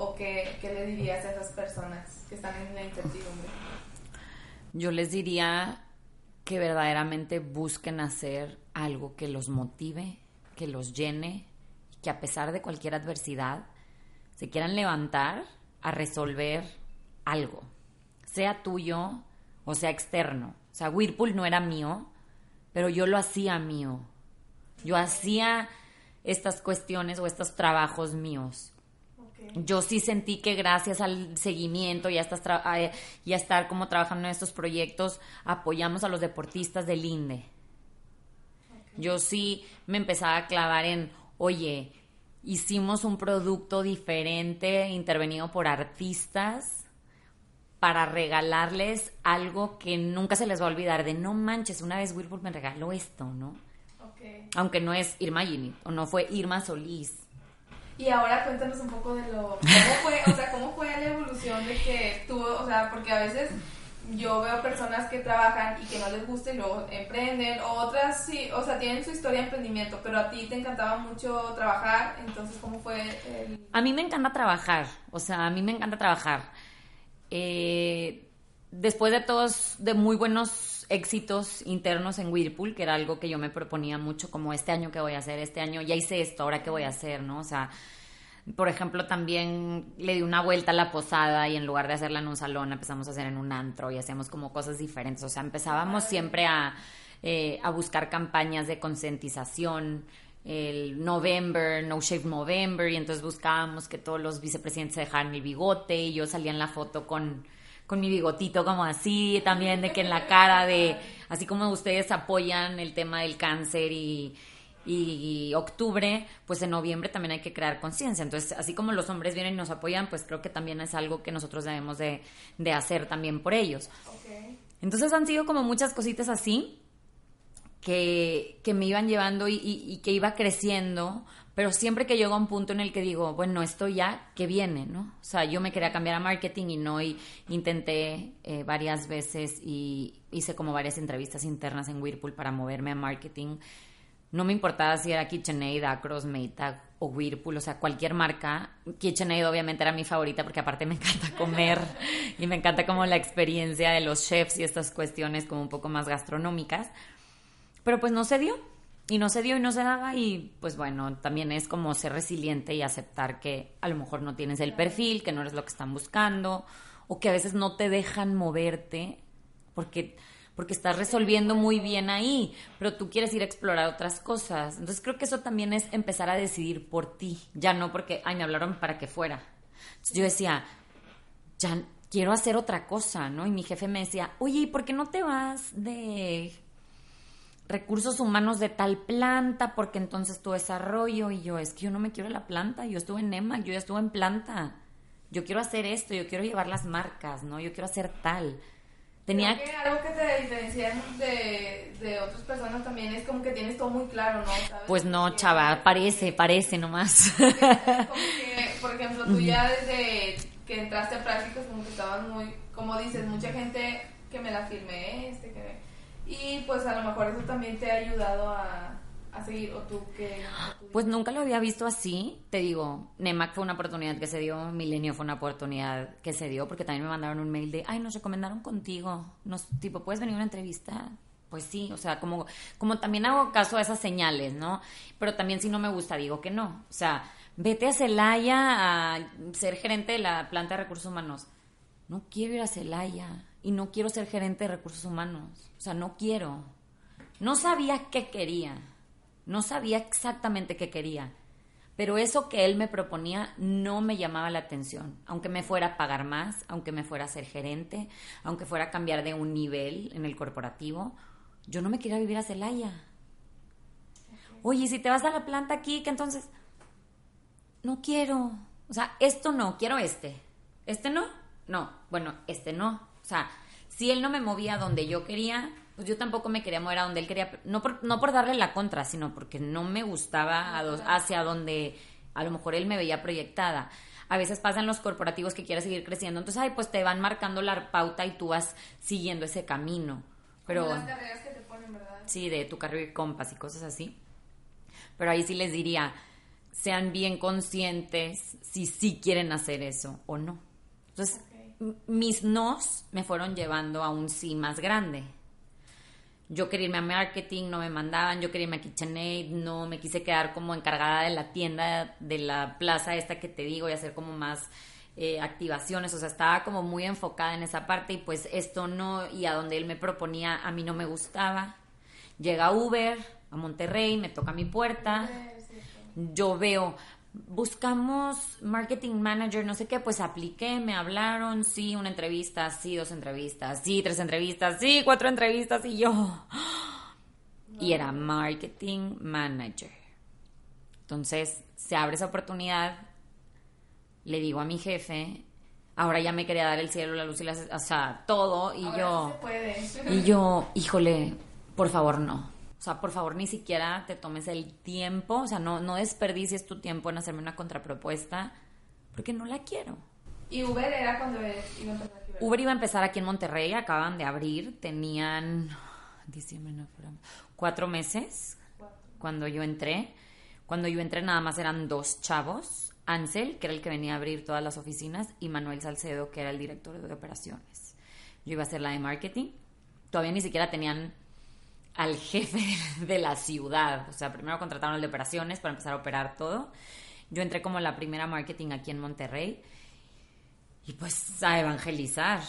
o qué, qué le dirías a esas personas que están en la incertidumbre? Yo les diría que verdaderamente busquen hacer algo que los motive, que los llene, que a pesar de cualquier adversidad se quieran levantar a resolver algo, sea tuyo o sea externo. O sea, Whirlpool no era mío, pero yo lo hacía mío. Yo hacía estas cuestiones o estos trabajos míos. Yo sí sentí que gracias al seguimiento y a, estar como trabajando en estos proyectos, apoyamos a los deportistas del INDE. Yo sí me empezaba a clavar en, oye, hicimos un producto diferente, intervenido por artistas, para regalarles algo que nunca se les va a olvidar, de no manches, una vez Whirlpool me regaló esto, ¿no? Aunque no es Irma Gini, o no fue Irma Solís. Y ahora cuéntanos un poco de lo, cómo fue, o sea, cómo fue la evolución de que tú, o sea, porque a veces yo veo personas que trabajan y que no les gusta y luego emprenden, o otras sí, o sea, tienen su historia de emprendimiento, pero a ti te encantaba mucho trabajar, entonces, ¿cómo fue el...? A mí me encanta trabajar, o sea, a mí me encanta trabajar. Eh, después de todos, de muy buenos éxitos internos en Whirlpool, que era algo que yo me proponía mucho, como este año que voy a hacer, este año ya hice esto, ahora qué voy a hacer, ¿no? O sea, por ejemplo, también le di una vuelta a la posada y en lugar de hacerla en un salón, empezamos a hacer en un antro y hacíamos como cosas diferentes. O sea, empezábamos siempre a, eh, a buscar campañas de concientización. El November, No Shave November, y entonces buscábamos que todos los vicepresidentes se dejaran el bigote y yo salía en la foto con, con mi bigotito como así, también de que en la cara de, así como ustedes apoyan el tema del cáncer y, y octubre, pues en noviembre también hay que crear conciencia. Entonces, así como los hombres vienen y nos apoyan, pues creo que también es algo que nosotros debemos de, hacer también por ellos. Entonces han sido como muchas cositas así que, me iban llevando y, que iba creciendo, pero siempre que llego a un punto en el que digo, bueno, esto ya, que viene? ¿no? O sea, yo me quería cambiar a marketing y no, y intenté eh, varias veces y hice como varias entrevistas internas en Whirlpool para moverme a marketing no me importaba si era KitchenAid, Acros, Maytag o Whirlpool, o sea, cualquier marca. KitchenAid obviamente era mi favorita porque aparte me encanta comer y me encanta como la experiencia de los chefs y estas cuestiones como un poco más gastronómicas. Pero pues no se dio. Y no se dio y no se daba y pues bueno, también es como ser resiliente y aceptar que a lo mejor no tienes el perfil, que no eres lo que están buscando o que a veces no te dejan moverte porque porque estás resolviendo muy bien ahí, pero tú quieres ir a explorar otras cosas. Entonces creo que eso también es empezar a decidir por ti, ya no porque, ay, me hablaron para que fuera. Entonces yo decía, ya quiero hacer otra cosa, ¿no? Y mi jefe me decía, oye, ¿y por qué no te vas de recursos humanos de tal planta? Porque entonces tu desarrollo y yo, es que yo no me quiero la planta, yo estuve en EMA, yo ya estuve en planta. Yo quiero hacer esto, yo quiero llevar las marcas, ¿no? Yo quiero hacer tal. Tenía que algo que te diferencia de, de otras personas también es como que tienes todo muy claro, ¿no? Pues no, chava, parece, parece nomás. Como que, por ejemplo, tú ya desde que entraste a prácticas como que estabas muy, como dices, mucha gente que me la firmé, este, que... Y pues a lo mejor eso también te ha ayudado a a seguir o tú qué? Pues nunca lo había visto así. Te digo, NEMAC fue una oportunidad que se dio, Milenio fue una oportunidad que se dio porque también me mandaron un mail de, ay, nos recomendaron contigo. Nos, tipo, ¿puedes venir a una entrevista? Pues sí, o sea, como, como también hago caso a esas señales, ¿no? Pero también si no me gusta, digo que no. O sea, vete a Celaya a ser gerente de la planta de recursos humanos. No quiero ir a Celaya y no quiero ser gerente de recursos humanos. O sea, no quiero. No sabía qué quería. No sabía exactamente qué quería, pero eso que él me proponía no me llamaba la atención, aunque me fuera a pagar más, aunque me fuera a ser gerente, aunque fuera a cambiar de un nivel en el corporativo, yo no me quería vivir a Celaya. Oye, si te vas a la planta aquí, que entonces no quiero. O sea, esto no, quiero este. ¿Este no? No. Bueno, este no. O sea, si él no me movía donde yo quería, pues yo tampoco me quería mover a donde él quería, no por, no por darle la contra, sino porque no me gustaba hacia donde a lo mejor él me veía proyectada. A veces pasan los corporativos que quieren seguir creciendo, entonces, ay, pues te van marcando la pauta y tú vas siguiendo ese camino. Pero, las carreras que te ponen, ¿verdad? Sí, de tu carrera compas y cosas así. Pero ahí sí les diría, sean bien conscientes si sí quieren hacer eso o no. Entonces, mis nos me fueron llevando a un sí más grande. Yo quería irme a marketing, no me mandaban, yo quería irme a KitchenAid, no me quise quedar como encargada de la tienda de la plaza esta que te digo y hacer como más eh, activaciones, o sea, estaba como muy enfocada en esa parte y pues esto no, y a donde él me proponía, a mí no me gustaba. Llega Uber a Monterrey, me toca mi puerta, yo veo, buscamos marketing manager, no sé qué, pues apliqué, me hablaron, sí, una entrevista, sí, dos entrevistas, sí, tres entrevistas, sí, cuatro entrevistas y yo. Y era marketing manager. Entonces se abre esa oportunidad, le digo a mi jefe, ahora ya me quería dar el cielo, la luz y la, o sea, todo y yo y yo, híjole, por favor no. O sea, por favor, ni siquiera te tomes el tiempo, o sea, no, no desperdicies tu tiempo en hacerme una contrapropuesta, porque no la quiero. ¿Y Uber era cuando iba a empezar aquí? Uber iba a empezar aquí en Monterrey, acaban de abrir, tenían diciembre, no, cuatro meses cuando yo entré. Cuando yo entré nada más eran dos chavos, Ansel, que era el que venía a abrir todas las oficinas, y Manuel Salcedo, que era el director de operaciones. Yo iba a ser la de marketing. Todavía ni siquiera tenían al jefe de la ciudad. O sea, primero contrataron el de operaciones para empezar a operar todo. Yo entré como la primera marketing aquí en Monterrey y pues a evangelizar.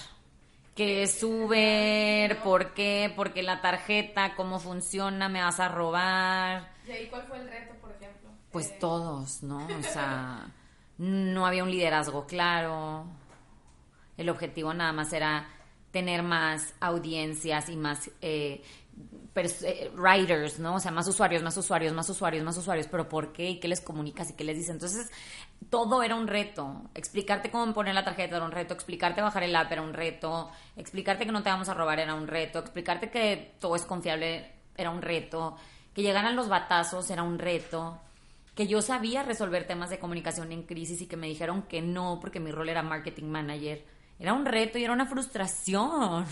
¿Qué es Uber? ¿Por qué? ¿Por qué la tarjeta? ¿Cómo funciona? ¿Me vas a robar? ¿Y ahí cuál fue el reto, por ejemplo? Pues eh, todos, ¿no? O sea, no había un liderazgo claro. El objetivo nada más era tener más audiencias y más eh, writers, ¿no? O sea, más usuarios, más usuarios, más usuarios, más usuarios, pero ¿por qué? ¿Y qué les comunicas y qué les dices? Entonces, todo era un reto. Explicarte cómo poner la tarjeta era un reto, explicarte bajar el app era un reto, explicarte que no te vamos a robar era un reto, explicarte que todo es confiable era un reto, que llegaran los batazos era un reto, que yo sabía resolver temas de comunicación en crisis y que me dijeron que no porque mi rol era marketing manager. Era un reto y era una frustración.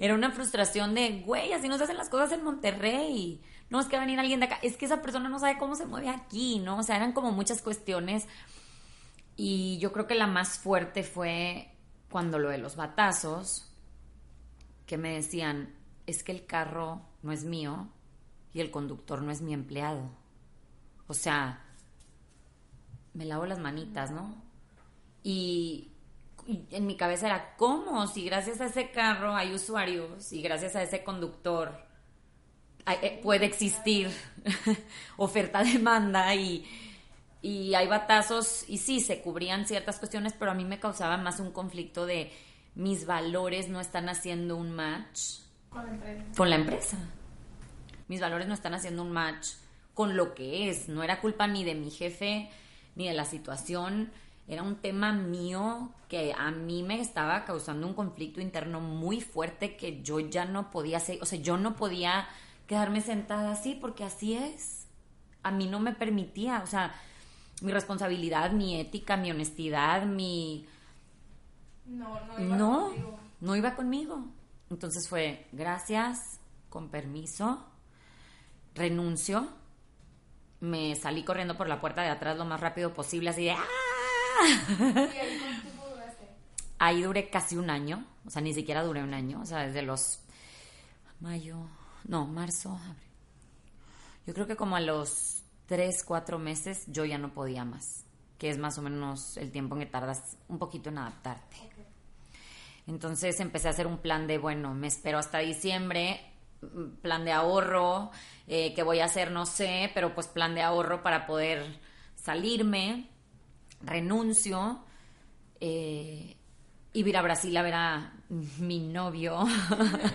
Era una frustración de, güey, así no se hacen las cosas en Monterrey. No es que va a venir alguien de acá, es que esa persona no sabe cómo se mueve aquí, ¿no? O sea, eran como muchas cuestiones. Y yo creo que la más fuerte fue cuando lo de los batazos, que me decían, es que el carro no es mío y el conductor no es mi empleado. O sea, me lavo las manitas, ¿no? Y en mi cabeza era, ¿cómo? Si gracias a ese carro hay usuarios y gracias a ese conductor eh, puede existir oferta-demanda y, y hay batazos y sí, se cubrían ciertas cuestiones, pero a mí me causaba más un conflicto de mis valores no están haciendo un match con la empresa. Con la empresa. Mis valores no están haciendo un match con lo que es. No era culpa ni de mi jefe ni de la situación era un tema mío que a mí me estaba causando un conflicto interno muy fuerte que yo ya no podía hacer, o sea, yo no podía quedarme sentada así porque así es. A mí no me permitía, o sea, mi responsabilidad, mi ética, mi honestidad, mi... No, no iba no, No iba conmigo. Entonces fue, gracias, con permiso, renuncio, me salí corriendo por la puerta de atrás lo más rápido posible, así de ¡ah! Ahí duré casi un año, o sea, ni siquiera duré un año, o sea, desde los mayo, no, marzo, abril. Yo creo que como a los tres, cuatro meses yo ya no podía más, que es más o menos el tiempo en que tardas un poquito en adaptarte. Entonces empecé a hacer un plan de, bueno, me espero hasta diciembre, plan de ahorro, eh, que voy a hacer, no sé, pero pues plan de ahorro para poder salirme renuncio eh, y ir a Brasil a ver a mi novio.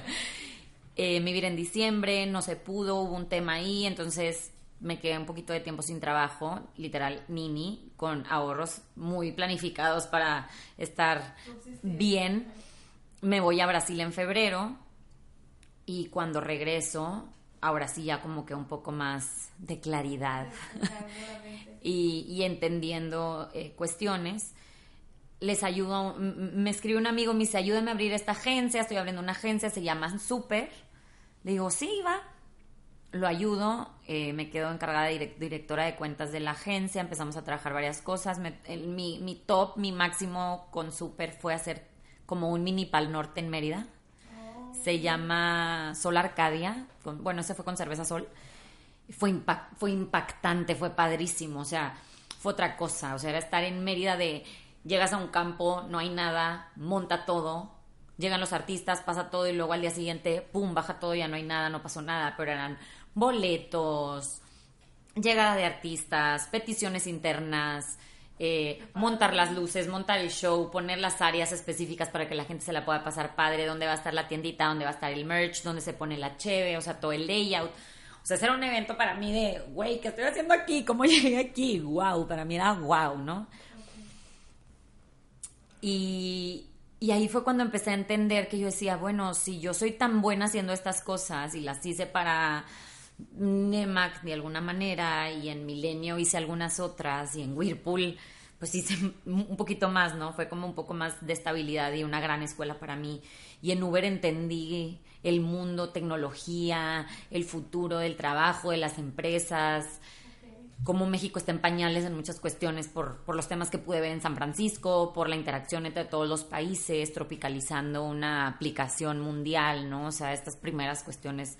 eh, me en diciembre, no se pudo, hubo un tema ahí, entonces me quedé un poquito de tiempo sin trabajo, literal, nini, con ahorros muy planificados para estar bien. Me voy a Brasil en febrero y cuando regreso, ahora sí ya como que un poco más de claridad y, entendiendo eh, cuestiones. Les ayudo, me escribe un amigo, me dice, ayúdame a abrir esta agencia, estoy abriendo una agencia, se llama Super. Le digo, sí, va. Lo ayudo, eh, me quedo encargada de directora de cuentas de la agencia, empezamos a trabajar varias cosas. mi, mi top, mi máximo con Super fue hacer como un mini pal norte en Mérida. Se llama Sol Arcadia, bueno, ese fue con Cerveza Sol. Fue, fue impactante, fue padrísimo, o sea, fue otra cosa, o sea, era estar en Mérida de llegas a un campo, no hay nada, monta todo, llegan los artistas, pasa todo y luego al día siguiente, pum, baja todo, ya no hay nada, no pasó nada, pero eran boletos, llegada de artistas, peticiones internas, eh, montar las luces, montar el show, poner las áreas específicas para que la gente se la pueda pasar padre, dónde va a estar la tiendita, dónde va a estar el merch, dónde se pone la cheve, o sea, todo el layout. O sea, era un evento para mí de, güey, ¿qué estoy haciendo aquí? ¿Cómo llegué aquí? Wow, para mí era wow, ¿no? Y, y ahí fue cuando empecé a entender que yo decía, bueno, si yo soy tan buena haciendo estas cosas y las hice para Nemac de alguna manera y en Milenio hice algunas otras y en Whirlpool pues hice un poquito más, ¿no? Fue como un poco más de estabilidad y una gran escuela para mí. Y en Uber entendí el mundo, tecnología, el futuro del trabajo, de las empresas, cómo México está en pañales en muchas cuestiones por, por, los temas que pude ver en San Francisco, por la interacción entre todos los países, tropicalizando una aplicación mundial, ¿no? O sea, estas primeras cuestiones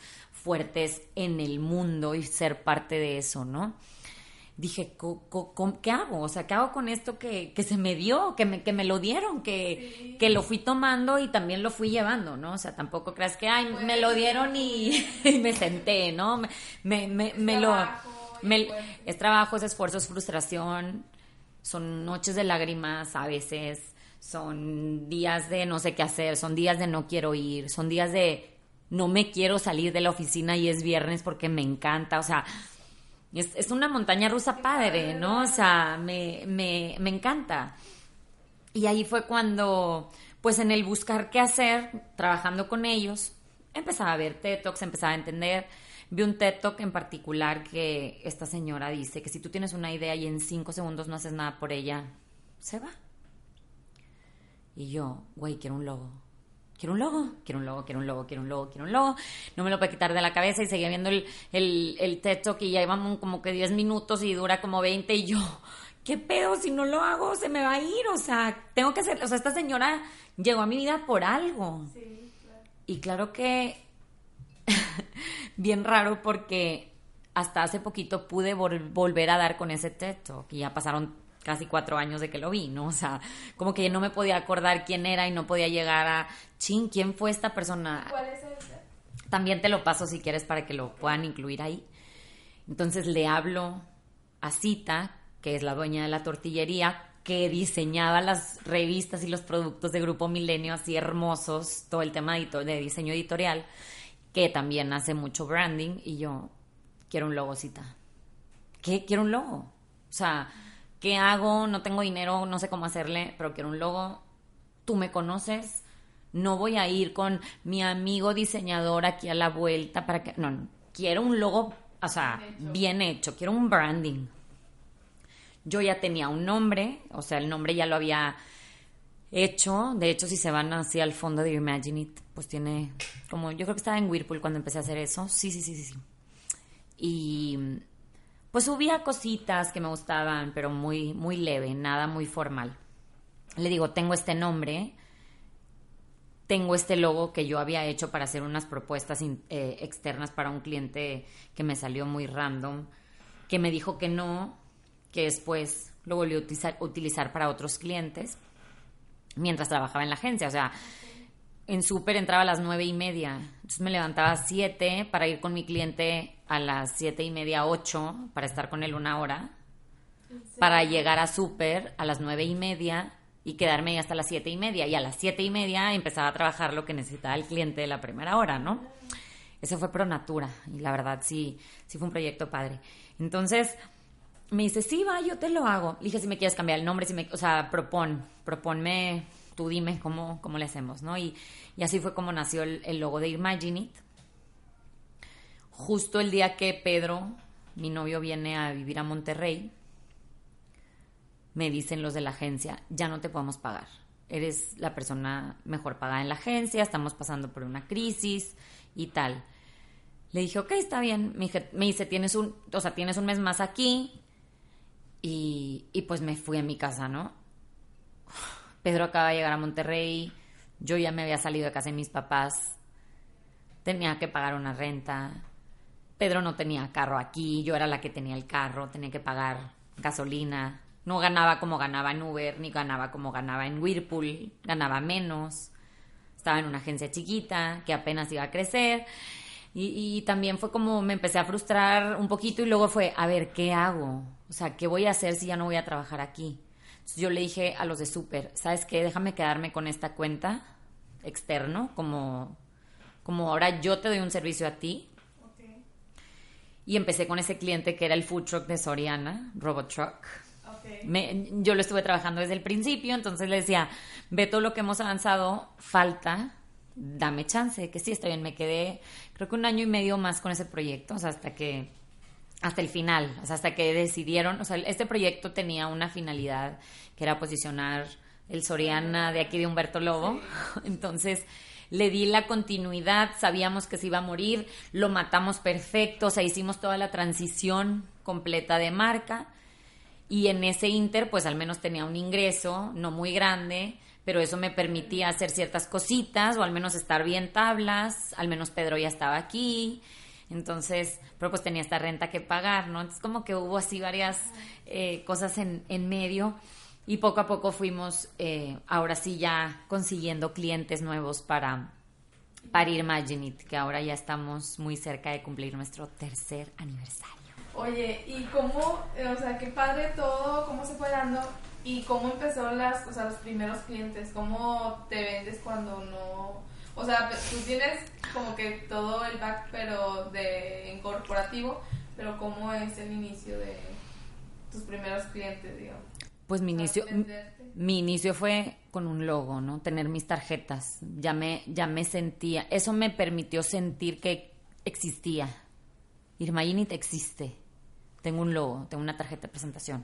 fuertes en el mundo y ser parte de eso, ¿no? Dije, ¿qué hago? O sea, ¿qué hago con esto que, que se me dio, que me, que me lo dieron, que, que, lo fui tomando y también lo fui llevando, ¿no? O sea, tampoco creas que, ay, me lo dieron y, me senté, ¿no? Me, me, me, lo... es trabajo, es esfuerzo, es frustración, son noches de lágrimas a veces, son días de no sé qué hacer, son días de no quiero ir, son días de no me quiero salir de la oficina y es viernes porque me encanta, o sea, es, una montaña rusa padre, ¿no? O sea, me, me, me encanta. Y ahí fue cuando, pues en el buscar qué hacer, trabajando con ellos, empezaba a ver TED Talks, empezaba a entender. Vi un TED Talk en particular que esta señora dice que si tú tienes una idea y en cinco segundos no haces nada por ella, se va. Y yo, güey, quiero un logo quiero un logo, quiero un logo, quiero un logo, quiero un logo, quiero un logo. No me lo puedo quitar de la cabeza y seguía viendo el, el, el TED y ya íbamos como que 10 minutos y dura como 20 y yo, ¿qué pedo? Si no lo hago, se me va a ir. O sea, tengo que hacer, o sea, esta señora llegó a mi vida por algo. Sí, claro. Y claro que, bien raro porque hasta hace poquito pude volver a dar con ese TED Talk y ya pasaron casi cuatro años de que lo vi, ¿no? O sea, como que no me podía acordar quién era y no podía llegar a, chin, ¿quién fue esta persona? ¿Cuál es el? También te lo paso si quieres para que lo puedan incluir ahí. Entonces le hablo a Cita, que es la dueña de la tortillería, que diseñaba las revistas y los productos de Grupo Milenio así hermosos, todo el tema de diseño editorial, que también hace mucho branding, y yo quiero un logo, Cita. ¿Qué? Quiero un logo. O sea, ¿qué hago? No tengo dinero, no sé cómo hacerle, pero quiero un logo. Tú me conoces, no voy a ir con mi amigo diseñador aquí a la vuelta para que... No, no. quiero un logo, o sea, bien hecho. quiero un branding. Yo ya tenía un nombre, o sea, el nombre ya lo había hecho. De hecho, si se van así al fondo de Imagine It, pues tiene como, yo creo que estaba en Whirlpool cuando empecé a hacer eso. Sí, sí, sí, sí, sí. Y pues subía cositas que me gustaban, pero muy, muy leve, nada muy formal. Le digo, tengo este nombre, tengo este logo que yo había hecho para hacer unas propuestas eh, externas para un cliente que me salió muy random, que me dijo que no, que después lo volvió a utilizar, utilizar para otros clientes mientras trabajaba en la agencia. O sea, en súper entraba a las nueve y media. Entonces me levantaba a siete para ir con mi cliente a las siete y media, ocho, para estar con él una hora. Para llegar a súper a las nueve y media y quedarme hasta las siete y media. Y a las siete y media empezaba a trabajar lo que necesitaba el cliente de la primera hora, ¿no? Eso fue pro natura. Y la verdad sí, sí fue un proyecto padre. Entonces me dice, sí, va, yo te lo hago. Le dije, si me quieres cambiar el nombre, si me, o sea, propon, proponme tú dime cómo, cómo le hacemos, ¿no? Y, así fue como nació el, logo de Imagine It. Justo el día que Pedro, mi novio, viene a vivir a Monterrey, me dicen los de la agencia, ya no te podemos pagar. Eres la persona mejor pagada en la agencia, estamos pasando por una crisis y tal. Le dije, ok, está bien. Me, dice, tienes un, o sea, tienes un mes más aquí. Y, y pues me fui a mi casa, ¿no? Pedro acaba de llegar a Monterrey, yo ya me había salido de casa de mis papás, tenía que pagar una renta, Pedro no tenía carro aquí, yo era la que tenía el carro, tenía que pagar gasolina, No ganaba como ganaba en Uber, ni ganaba como ganaba en Whirlpool, ganaba menos. Estaba en una agencia chiquita que apenas iba a crecer. Y, y, también fue como me empecé a frustrar un poquito y luego fue, a ver, ¿qué hago? O sea, ¿qué voy a hacer si ya no voy a trabajar aquí? Entonces yo le dije a los de Super, ¿sabes qué? Déjame quedarme con esta cuenta externo, como, como ahora yo te doy un servicio a ti. Okay. Y empecé con ese cliente que era el food truck de Soriana, Robot Truck. Me, yo lo estuve trabajando desde el principio, entonces le decía, ve todo lo que hemos avanzado, falta, dame chance, que sí, está bien, me quedé creo que un año y medio más con ese proyecto, o sea, hasta que, hasta el final, o sea, hasta que decidieron, o sea, este proyecto tenía una finalidad que era posicionar el Soriana de aquí de Humberto Lobo, entonces le di la continuidad, sabíamos que se iba a morir, lo matamos perfecto, o sea, hicimos toda la transición completa de marca y en ese inter pues al menos tenía un ingreso, no muy grande, pero eso me permitía hacer ciertas cositas o al menos estar bien tablas, al menos Pedro ya estaba aquí, entonces, pero pues tenía esta renta que pagar, ¿no? Entonces como que hubo así varias eh, cosas en, en, medio y poco a poco fuimos eh, ahora sí ya consiguiendo clientes nuevos para, para Imaginit, que ahora ya estamos muy cerca de cumplir nuestro tercer aniversario. Oye, ¿y cómo, o sea, qué padre todo, cómo se fue dando ¿Y cómo empezó las, o sea, los primeros clientes? ¿Cómo te vendes cuando no...? O sea, tú tienes como que todo el back, pero de en corporativo, pero ¿cómo es el inicio de tus primeros clientes, digamos? Pues mi inicio, mi inicio fue con un logo, ¿no? Tener mis tarjetas. Ya me, ya me sentía, eso me permitió sentir que existía. Irma te existe. Tengo un logo, tengo una tarjeta de presentación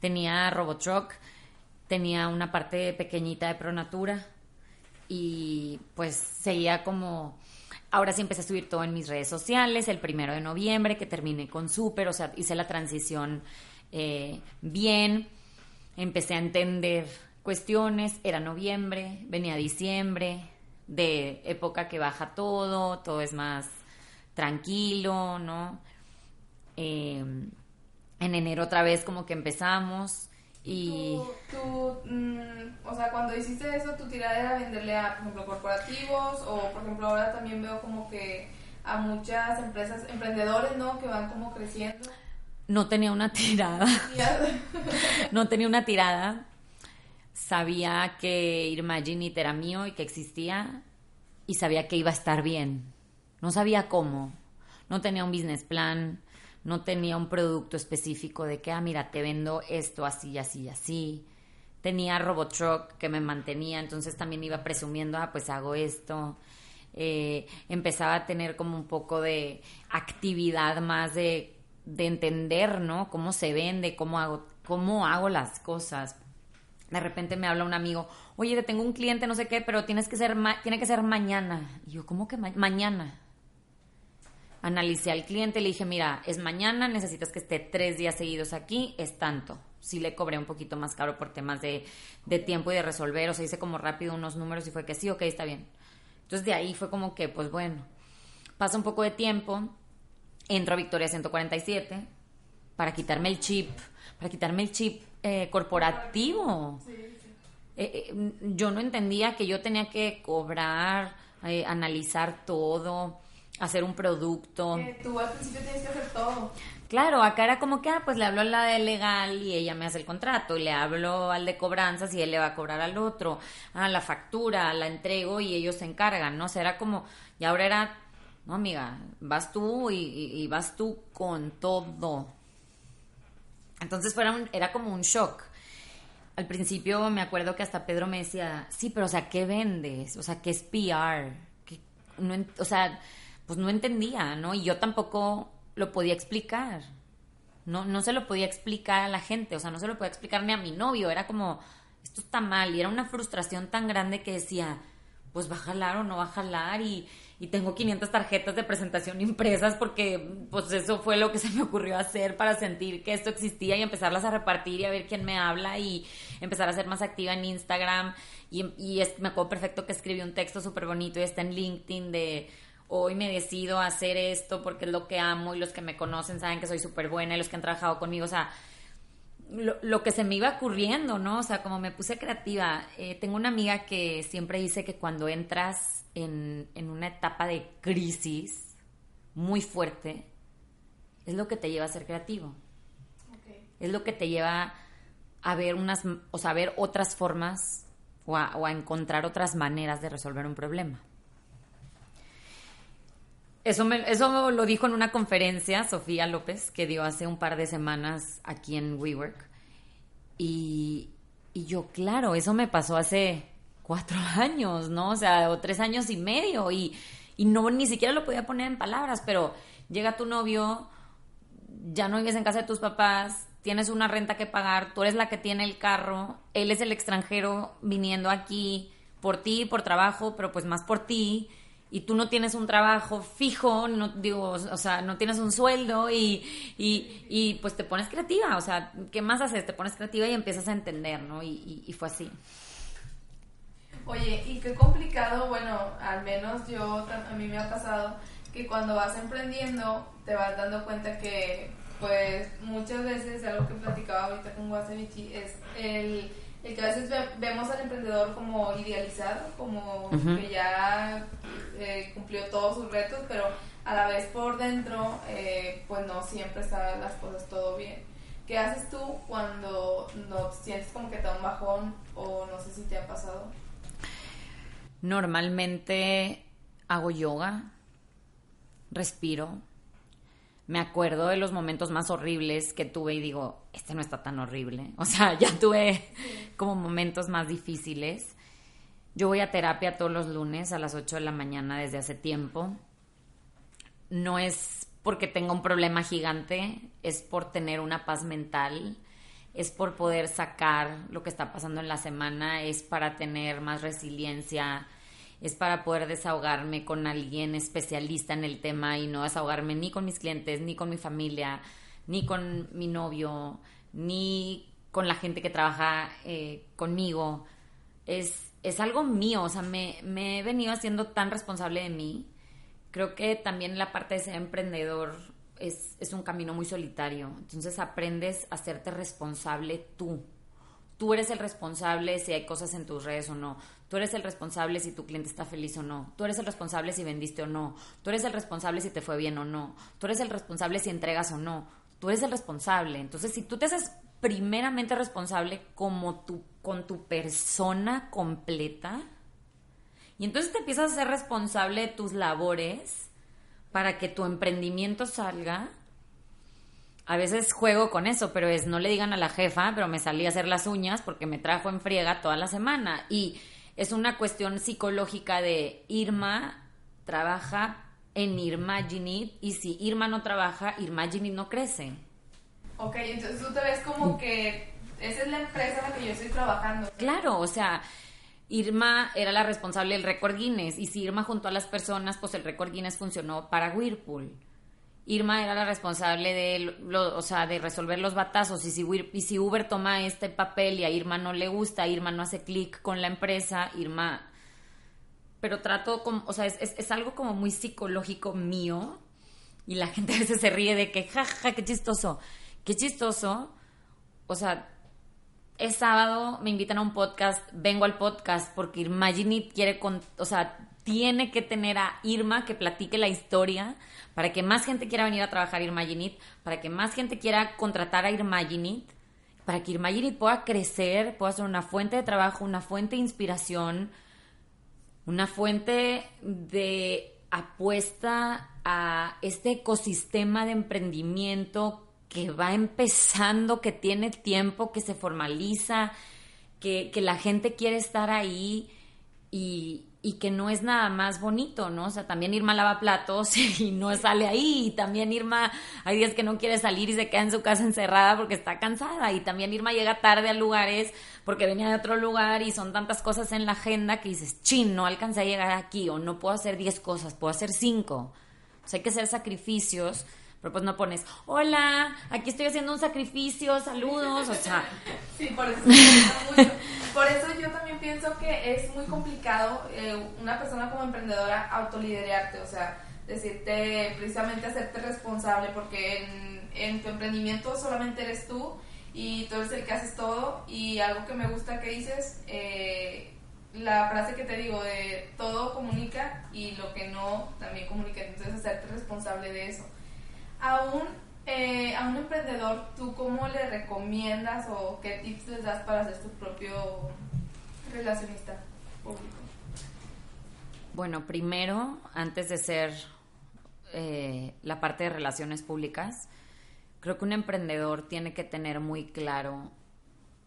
tenía Robotruck, tenía una parte pequeñita de Pronatura y pues seguía como... Ahora sí empecé a subir todo en mis redes sociales, el primero de noviembre que terminé con Super, o sea, hice la transición eh, bien, empecé a entender cuestiones, era noviembre, venía diciembre, de época que baja todo, todo es más tranquilo, ¿no? Eh, en enero otra vez como que empezamos y... Tú, mm, o sea, cuando hiciste eso, tu tirada era venderle a, por ejemplo, corporativos o, por ejemplo, ahora también veo como que a muchas empresas, emprendedores, ¿no? Que van como creciendo. No tenía una tirada. no tenía una tirada. Sabía que Imaginit era mío y que existía y sabía que iba a estar bien. No sabía cómo. No tenía un business plan no tenía un producto específico de que, ah, mira, te vendo esto así, así, así. Tenía Robotruck que me mantenía, entonces también iba presumiendo, ah, pues hago esto. Eh, empezaba a tener como un poco de actividad más de, de entender, ¿no? Cómo se vende, cómo hago, cómo hago las cosas. De repente me habla un amigo, oye, tengo un cliente, no sé qué, pero tienes que ser tiene que ser mañana. Y yo, ¿cómo que mañana? Analicé al cliente, le dije, mira, es mañana, necesitas que esté tres días seguidos aquí, es tanto. Sí le cobré un poquito más caro por temas de, tiempo y de resolver, o sea, hice como rápido unos números y fue que sí, ok, está bien. Entonces de ahí fue como que, pues bueno, pasa un poco de tiempo, entro a Victoria 147 para quitarme el chip, para quitarme el chip eh, corporativo. Eh, eh, yo no entendía que yo tenía que cobrar, analizar todo hacer un producto. tú al principio tienes que hacer todo. Claro, acá era como que, ah, pues le hablo a la de legal y ella me hace el contrato, y le hablo al de cobranzas y él le va a cobrar al otro, a la factura, la entrego y ellos se encargan, ¿no? O sea, era como, y ahora era, no, amiga, vas tú y, vas tú con todo. Entonces fuera era como un shock. Al principio me acuerdo que hasta Pedro me decía, sí, pero o sea, ¿qué vendes? O sea, ¿qué es PR? no, o sea, pues no entendía, ¿no? Y yo tampoco lo podía explicar. No, no se lo podía explicar a la gente, o sea, no se lo podía explicar ni a mi novio. Era como, esto está mal. Y era una frustración tan grande que decía, pues va a jalar o no va a jalar. Y, y tengo 500 tarjetas de presentación impresas porque, pues eso fue lo que se me ocurrió hacer para sentir que esto existía y empezarlas a repartir y a ver quién me habla y empezar a ser más activa en Instagram. Y, y es, me acuerdo perfecto que escribí un texto súper bonito y está en LinkedIn de hoy me decido a hacer esto porque es lo que amo y los que me conocen saben que soy súper buena y los que han trabajado conmigo, o sea, lo, que se me iba ocurriendo, ¿no? O sea, como me puse creativa. Eh, tengo una amiga que siempre dice que cuando entras en, en una etapa de crisis muy fuerte, es lo que te lleva a ser creativo. Es lo que te lleva a ver unas, o sea, a ver otras formas o a, encontrar otras maneras de resolver un problema. Eso, me, eso lo dijo en una conferencia Sofía López que dio hace un par de semanas aquí en WeWork. Y, y yo, claro, eso me pasó hace cuatro años, ¿no? O sea, o tres años y medio. Y, y no ni siquiera lo podía poner en palabras, pero llega tu novio, ya no vives en casa de tus papás, tienes una renta que pagar, tú eres la que tiene el carro, él es el extranjero viniendo aquí por ti, por trabajo, pero pues más por ti, y tú no tienes un trabajo fijo, no digo, o sea, no tienes un sueldo y, y, pues te pones creativa, o sea, ¿qué más haces? Te pones creativa y empiezas a entender, ¿no? Y, fue así. Oye, y qué complicado, bueno, al menos yo, a mí me ha pasado que cuando vas emprendiendo te vas dando cuenta que pues muchas veces algo que platicaba ahorita con Wasabichi es el, el, que a veces vemos al emprendedor como idealizado, como que ya eh, cumplió todos sus retos, pero a la vez por dentro eh, pues no siempre están las cosas todo bien. ¿Qué haces tú cuando no sientes como que te da un bajón o no sé si te ha pasado? Normalmente hago yoga, respiro, me acuerdo de los momentos más horribles que tuve y digo, este no está tan horrible. O sea, ya tuve como momentos más difíciles. Yo voy a terapia todos los lunes a las 8 de la mañana desde hace tiempo. No es porque tenga un problema gigante, es por tener una paz mental, es por poder sacar lo que está pasando en la semana, es para tener más resiliencia, es para poder desahogarme con alguien especialista en el tema y no desahogarme ni con mis clientes, ni con mi familia, ni con mi novio, ni con la gente que trabaja eh, conmigo. Es, es algo mío, o sea, me, me he venido haciendo tan responsable de mí. Creo que también la parte de ser emprendedor es, es un camino muy solitario. Entonces aprendes a hacerte responsable tú. Tú eres el responsable si hay cosas en tus redes o no. Tú eres el responsable si tu cliente está feliz o no. Tú eres el responsable si vendiste o no. Tú eres el responsable si te fue bien o no. Tú eres el responsable si entregas o no. Tú eres el responsable. Entonces, si tú te haces primeramente responsable como tu, con tu persona completa, y entonces te empiezas a ser responsable de tus labores para que tu emprendimiento salga. A veces juego con eso, pero es no le digan a la jefa, pero me salí a hacer las uñas porque me trajo en friega toda la semana. Y es una cuestión psicológica de Irma trabaja en Irmaginit y si Irma no trabaja, Irmaginit no crece. Ok, entonces tú te ves como que esa es la empresa en la que yo estoy trabajando. Claro, o sea, Irma era la responsable del récord Guinness y si Irma juntó a las personas, pues el récord Guinness funcionó para Whirlpool. Irma era la responsable de, o sea, de resolver los batazos y si, y Uber toma este papel y a Irma no le gusta, Irma no hace clic con la empresa, Irma... Pero trato como, o sea, es, algo como muy psicológico mío y la gente a veces se ríe de que, jajaja, ja, qué chistoso, qué chistoso. O sea, es sábado, me invitan a un podcast, vengo al podcast porque Irma Ginny quiere, con, o sea, tiene que tener a Irma que platique la historia para que más gente quiera venir a trabajar Irmaginit, para que más gente quiera contratar a Irmaginit, para que Irmaginit pueda crecer, pueda ser una fuente de trabajo, una fuente de inspiración, una fuente de apuesta a este ecosistema de emprendimiento que va empezando, que tiene tiempo, que se formaliza, que, que la gente quiere estar ahí y, y que no es nada más bonito, ¿no? O sea, también Irma lava platos y no sale ahí, y también Irma hay días que no quiere salir y se queda en su casa encerrada porque está cansada, y también Irma llega tarde a lugares porque venía de otro lugar y son tantas cosas en la agenda que dices, chin, no alcancé a llegar aquí, o no puedo hacer 10 cosas, puedo hacer 5. O sea, hay que hacer sacrificios pero pues no pones, hola, aquí estoy haciendo un sacrificio, saludos, o sea. Sí, por eso, por eso yo también pienso que es muy complicado eh, una persona como emprendedora autoliderarte, o sea, decirte, precisamente hacerte responsable, porque en, en tu emprendimiento solamente eres tú y tú eres el que haces todo y algo que me gusta que dices, eh, la frase que te digo de todo comunica y lo que no también comunica, entonces hacerte responsable de eso. Aún eh, a un emprendedor, ¿tú cómo le recomiendas o qué tips les das para ser su propio relacionista público? Bueno, primero, antes de ser eh, la parte de relaciones públicas, creo que un emprendedor tiene que tener muy claro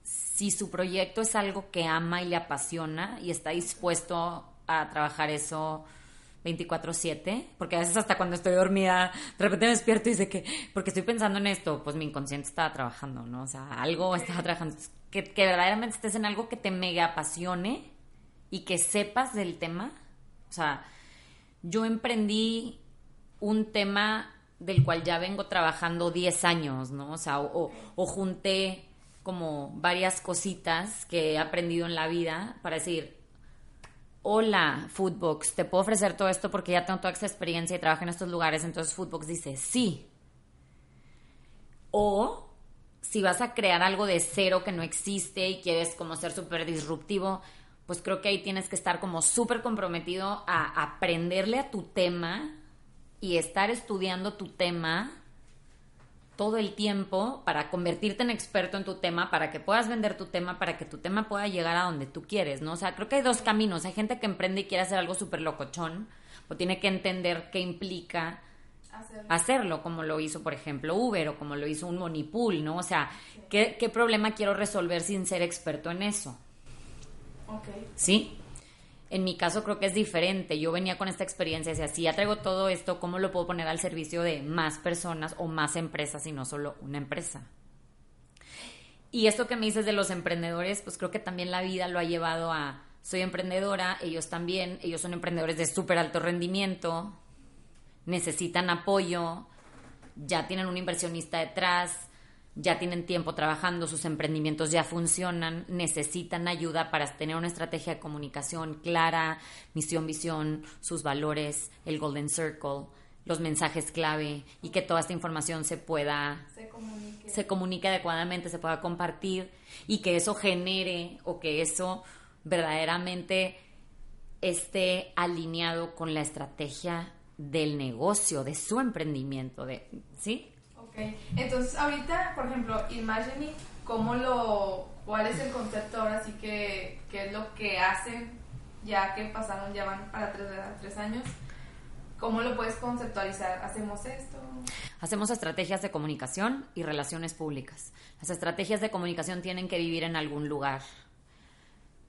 si su proyecto es algo que ama y le apasiona y está dispuesto a trabajar eso 24/7, porque a veces hasta cuando estoy dormida, de repente me despierto y dice que, porque estoy pensando en esto, pues mi inconsciente estaba trabajando, ¿no? O sea, algo estaba trabajando. Que, que verdaderamente estés en algo que te mega apasione y que sepas del tema. O sea, yo emprendí un tema del cual ya vengo trabajando 10 años, ¿no? O sea, o, o junté como varias cositas que he aprendido en la vida para decir, hola, Foodbox, te puedo ofrecer todo esto porque ya tengo toda esta experiencia y trabajo en estos lugares. Entonces Foodbox dice, sí. O si vas a crear algo de cero que no existe y quieres como ser súper disruptivo, pues creo que ahí tienes que estar como súper comprometido a aprenderle a tu tema y estar estudiando tu tema todo el tiempo para convertirte en experto en tu tema, para que puedas vender tu tema, para que tu tema pueda llegar a donde tú quieres, ¿no? O sea, creo que hay dos caminos. Hay gente que emprende y quiere hacer algo súper locochón, o tiene que entender qué implica hacerlo. como lo hizo, por ejemplo, Uber o como lo hizo un Monipool, ¿no? O sea, ¿qué, ¿qué, problema quiero resolver sin ser experto en eso? Ok. ¿Sí? En mi caso creo que es diferente. Yo venía con esta experiencia y decía, si ya traigo todo esto, ¿cómo lo puedo poner al servicio de más personas o más empresas y no solo una empresa? Y esto que me dices de los emprendedores, pues creo que también la vida lo ha llevado a, soy emprendedora, ellos también, ellos son emprendedores de súper alto rendimiento, necesitan apoyo, ya tienen un inversionista detrás, ya tienen tiempo trabajando, sus emprendimientos ya funcionan, necesitan ayuda para tener una estrategia de comunicación clara, misión, visión, sus valores, el Golden Circle, los mensajes clave y que toda esta información se pueda, se comunique, adecuadamente, se pueda compartir y que eso genere o que eso verdaderamente esté alineado con la estrategia del negocio, de su emprendimiento, de, ¿sí? Entonces, ahorita, por ejemplo, Imagine, ¿cómo lo, cuál es el concepto ahora sí que, qué es lo que hacen ya que pasaron, ya van para tres, años? ¿Cómo lo puedes conceptualizar? ¿Hacemos esto? Hacemos estrategias de comunicación y relaciones públicas. Las estrategias de comunicación tienen que vivir en algún lugar.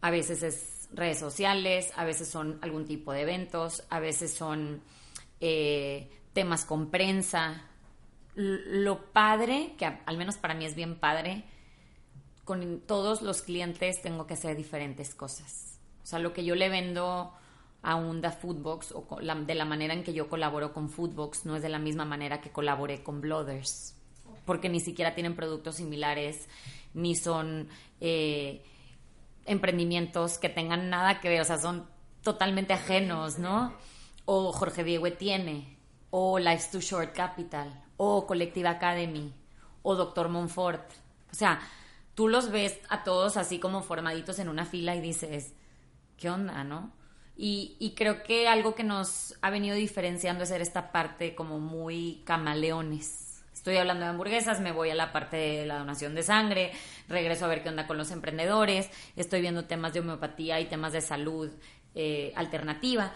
A veces es redes sociales, a veces son algún tipo de eventos, a veces son eh, temas con prensa, lo padre, que al menos para mí es bien padre, con todos los clientes tengo que hacer diferentes cosas. O sea, lo que yo le vendo a un Foodbox o de la manera en que yo colaboro con Foodbox no es de la misma manera que colaboré con Blooders, porque ni siquiera tienen productos similares, ni son eh, emprendimientos que tengan nada que ver, o sea, son totalmente ajenos, ¿no? O Jorge Diego tiene, o Life's Too Short Capital, o Collective Academy o Doctor Montfort. O sea, tú los ves a todos así como formaditos en una fila y dices, ¿qué onda, no? Y, y, creo que algo que nos ha venido diferenciando es ser esta parte como muy camaleones. Estoy hablando de hamburguesas, me voy a la parte de la donación de sangre, regreso a ver qué onda con los emprendedores, estoy viendo temas de homeopatía y temas de salud eh, alternativa.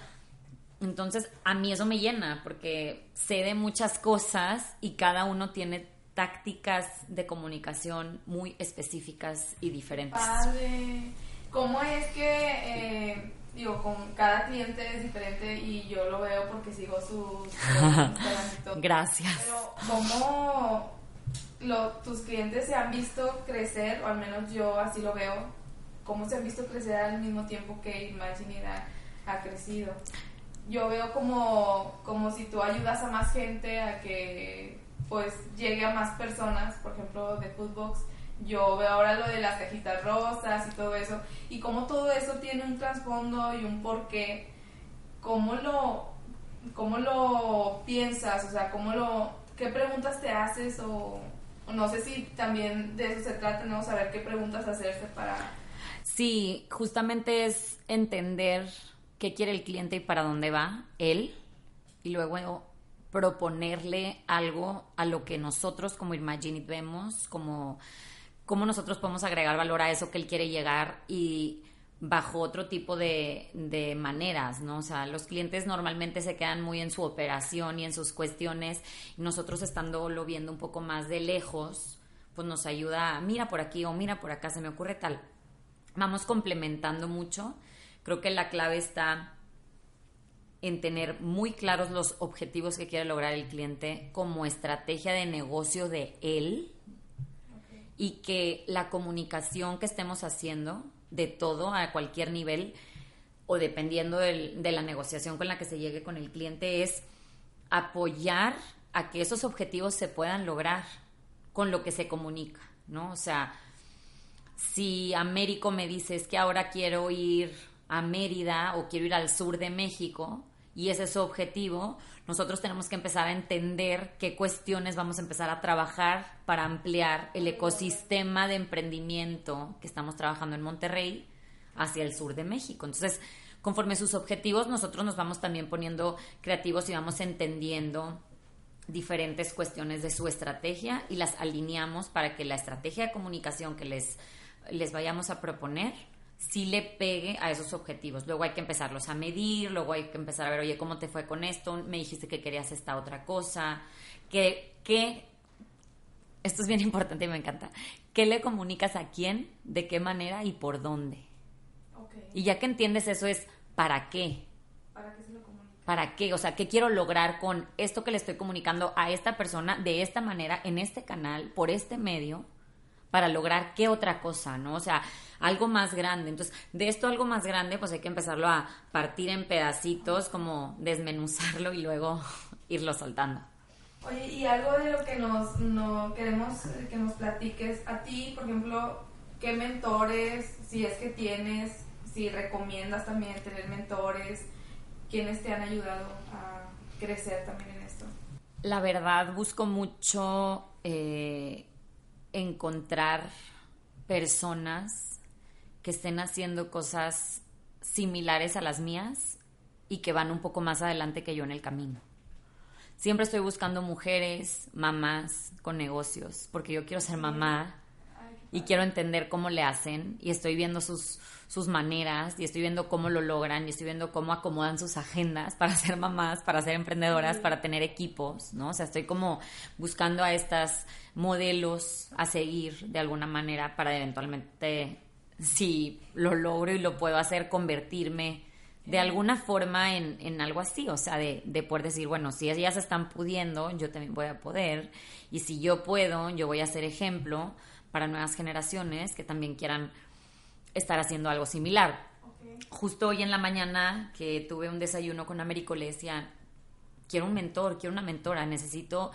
Entonces, a mí eso me llena porque sé de muchas cosas y cada uno tiene tácticas de comunicación muy específicas y diferentes. Padre. ¿Cómo es que, eh, digo, con cada cliente es diferente y yo lo veo porque sigo sus... Gracias. Pero, ¿cómo tus clientes se han visto crecer, o al menos yo así lo veo, cómo se han visto crecer al mismo tiempo que Imaginida ha crecido? Yo veo como, como si tú ayudas a más gente a que pues llegue a más personas, por ejemplo, de Foodbox, yo veo ahora lo de las cajitas rosas y todo eso, y como todo eso tiene un trasfondo y un porqué, ¿cómo lo, cómo lo piensas? O sea, ¿cómo lo, qué preguntas te haces o no sé si también de eso se trata, ¿no? Saber qué preguntas hacerse para... Sí, justamente es entender qué quiere el cliente y para dónde va él y luego proponerle algo a lo que nosotros como Imaginit vemos, como cómo nosotros podemos agregar valor a eso que él quiere llegar y bajo otro tipo de, de, maneras, ¿no? O sea, los clientes normalmente se quedan muy en su operación y en sus cuestiones nosotros estando lo viendo un poco más de lejos, pues nos ayuda, mira por aquí o mira por acá, se me ocurre tal. Vamos complementando mucho. Creo que la clave está en tener muy claros los objetivos que quiere lograr el cliente como estrategia de negocio de él y que la comunicación que estemos haciendo de todo a cualquier nivel o dependiendo de la negociación con la que se llegue con el cliente es apoyar a que esos objetivos se puedan lograr con lo que se comunica, ¿no? O sea, si Américo me dice es que ahora quiero ir a Mérida o quiero ir al sur de México y ese es su objetivo, nosotros tenemos que empezar a entender qué cuestiones vamos a empezar a trabajar para ampliar el ecosistema de emprendimiento que estamos trabajando en Monterrey hacia el sur de México. Entonces, conforme sus objetivos, nosotros nos vamos también poniendo creativos y vamos entendiendo diferentes cuestiones de su estrategia y las alineamos para que la estrategia de comunicación que les, les vayamos a proponer si le pegue a esos objetivos. Luego hay que empezarlos a medir, luego hay que empezar a ver, oye, ¿cómo te fue con esto? Me dijiste que querías esta otra cosa. Que, que, esto es bien importante y me encanta. ¿Qué le comunicas a quién, de qué manera y por dónde? Y ya que entiendes eso es, ¿para qué? ¿Para qué se lo comunica? ¿Para qué? O sea, ¿qué quiero lograr con esto que le estoy comunicando a esta persona de esta manera, en este canal, por este medio? Para lograr qué otra cosa, ¿no? O sea, algo más grande. Entonces, de esto algo más grande, pues hay que empezarlo a partir en pedacitos, como desmenuzarlo y luego irlo soltando. Oye, y algo de lo que nos no queremos que nos platiques a ti, por ejemplo, qué mentores, si es que tienes, si recomiendas también tener mentores, quiénes te han ayudado a crecer también en esto. La verdad, busco mucho eh, encontrar personas que estén haciendo cosas similares a las mías y que van un poco más adelante que yo en el camino. Siempre estoy buscando mujeres, mamás con negocios, porque yo quiero ser mamá y quiero entender cómo le hacen y estoy viendo sus, sus maneras y estoy viendo cómo lo logran y estoy viendo cómo acomodan sus agendas para ser mamás, para ser emprendedoras, para tener equipos, ¿no? O sea, estoy como buscando a estas modelos a seguir de alguna manera para eventualmente, si lo logro y lo puedo hacer, convertirme de alguna forma en, en algo así, o sea, de, de, poder decir, bueno, si ellas están pudiendo, yo también voy a poder, y si yo puedo, yo voy a ser ejemplo para nuevas generaciones que también quieran estar haciendo algo similar. Justo hoy en la mañana que tuve un desayuno con Américo, le decía, quiero un mentor, quiero una mentora, necesito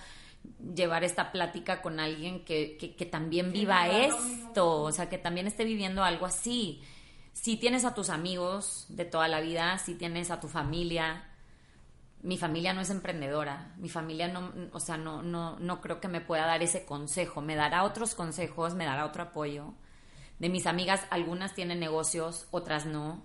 llevar esta plática con alguien que, que, también viva esto, o sea, que también esté viviendo algo así. Si tienes a tus amigos de toda la vida, si tienes a tu familia, mi familia no es emprendedora, mi familia no, o sea, no, no, no creo que me pueda dar ese consejo, me dará otros consejos, me dará otro apoyo. De mis amigas, algunas tienen negocios, otras no,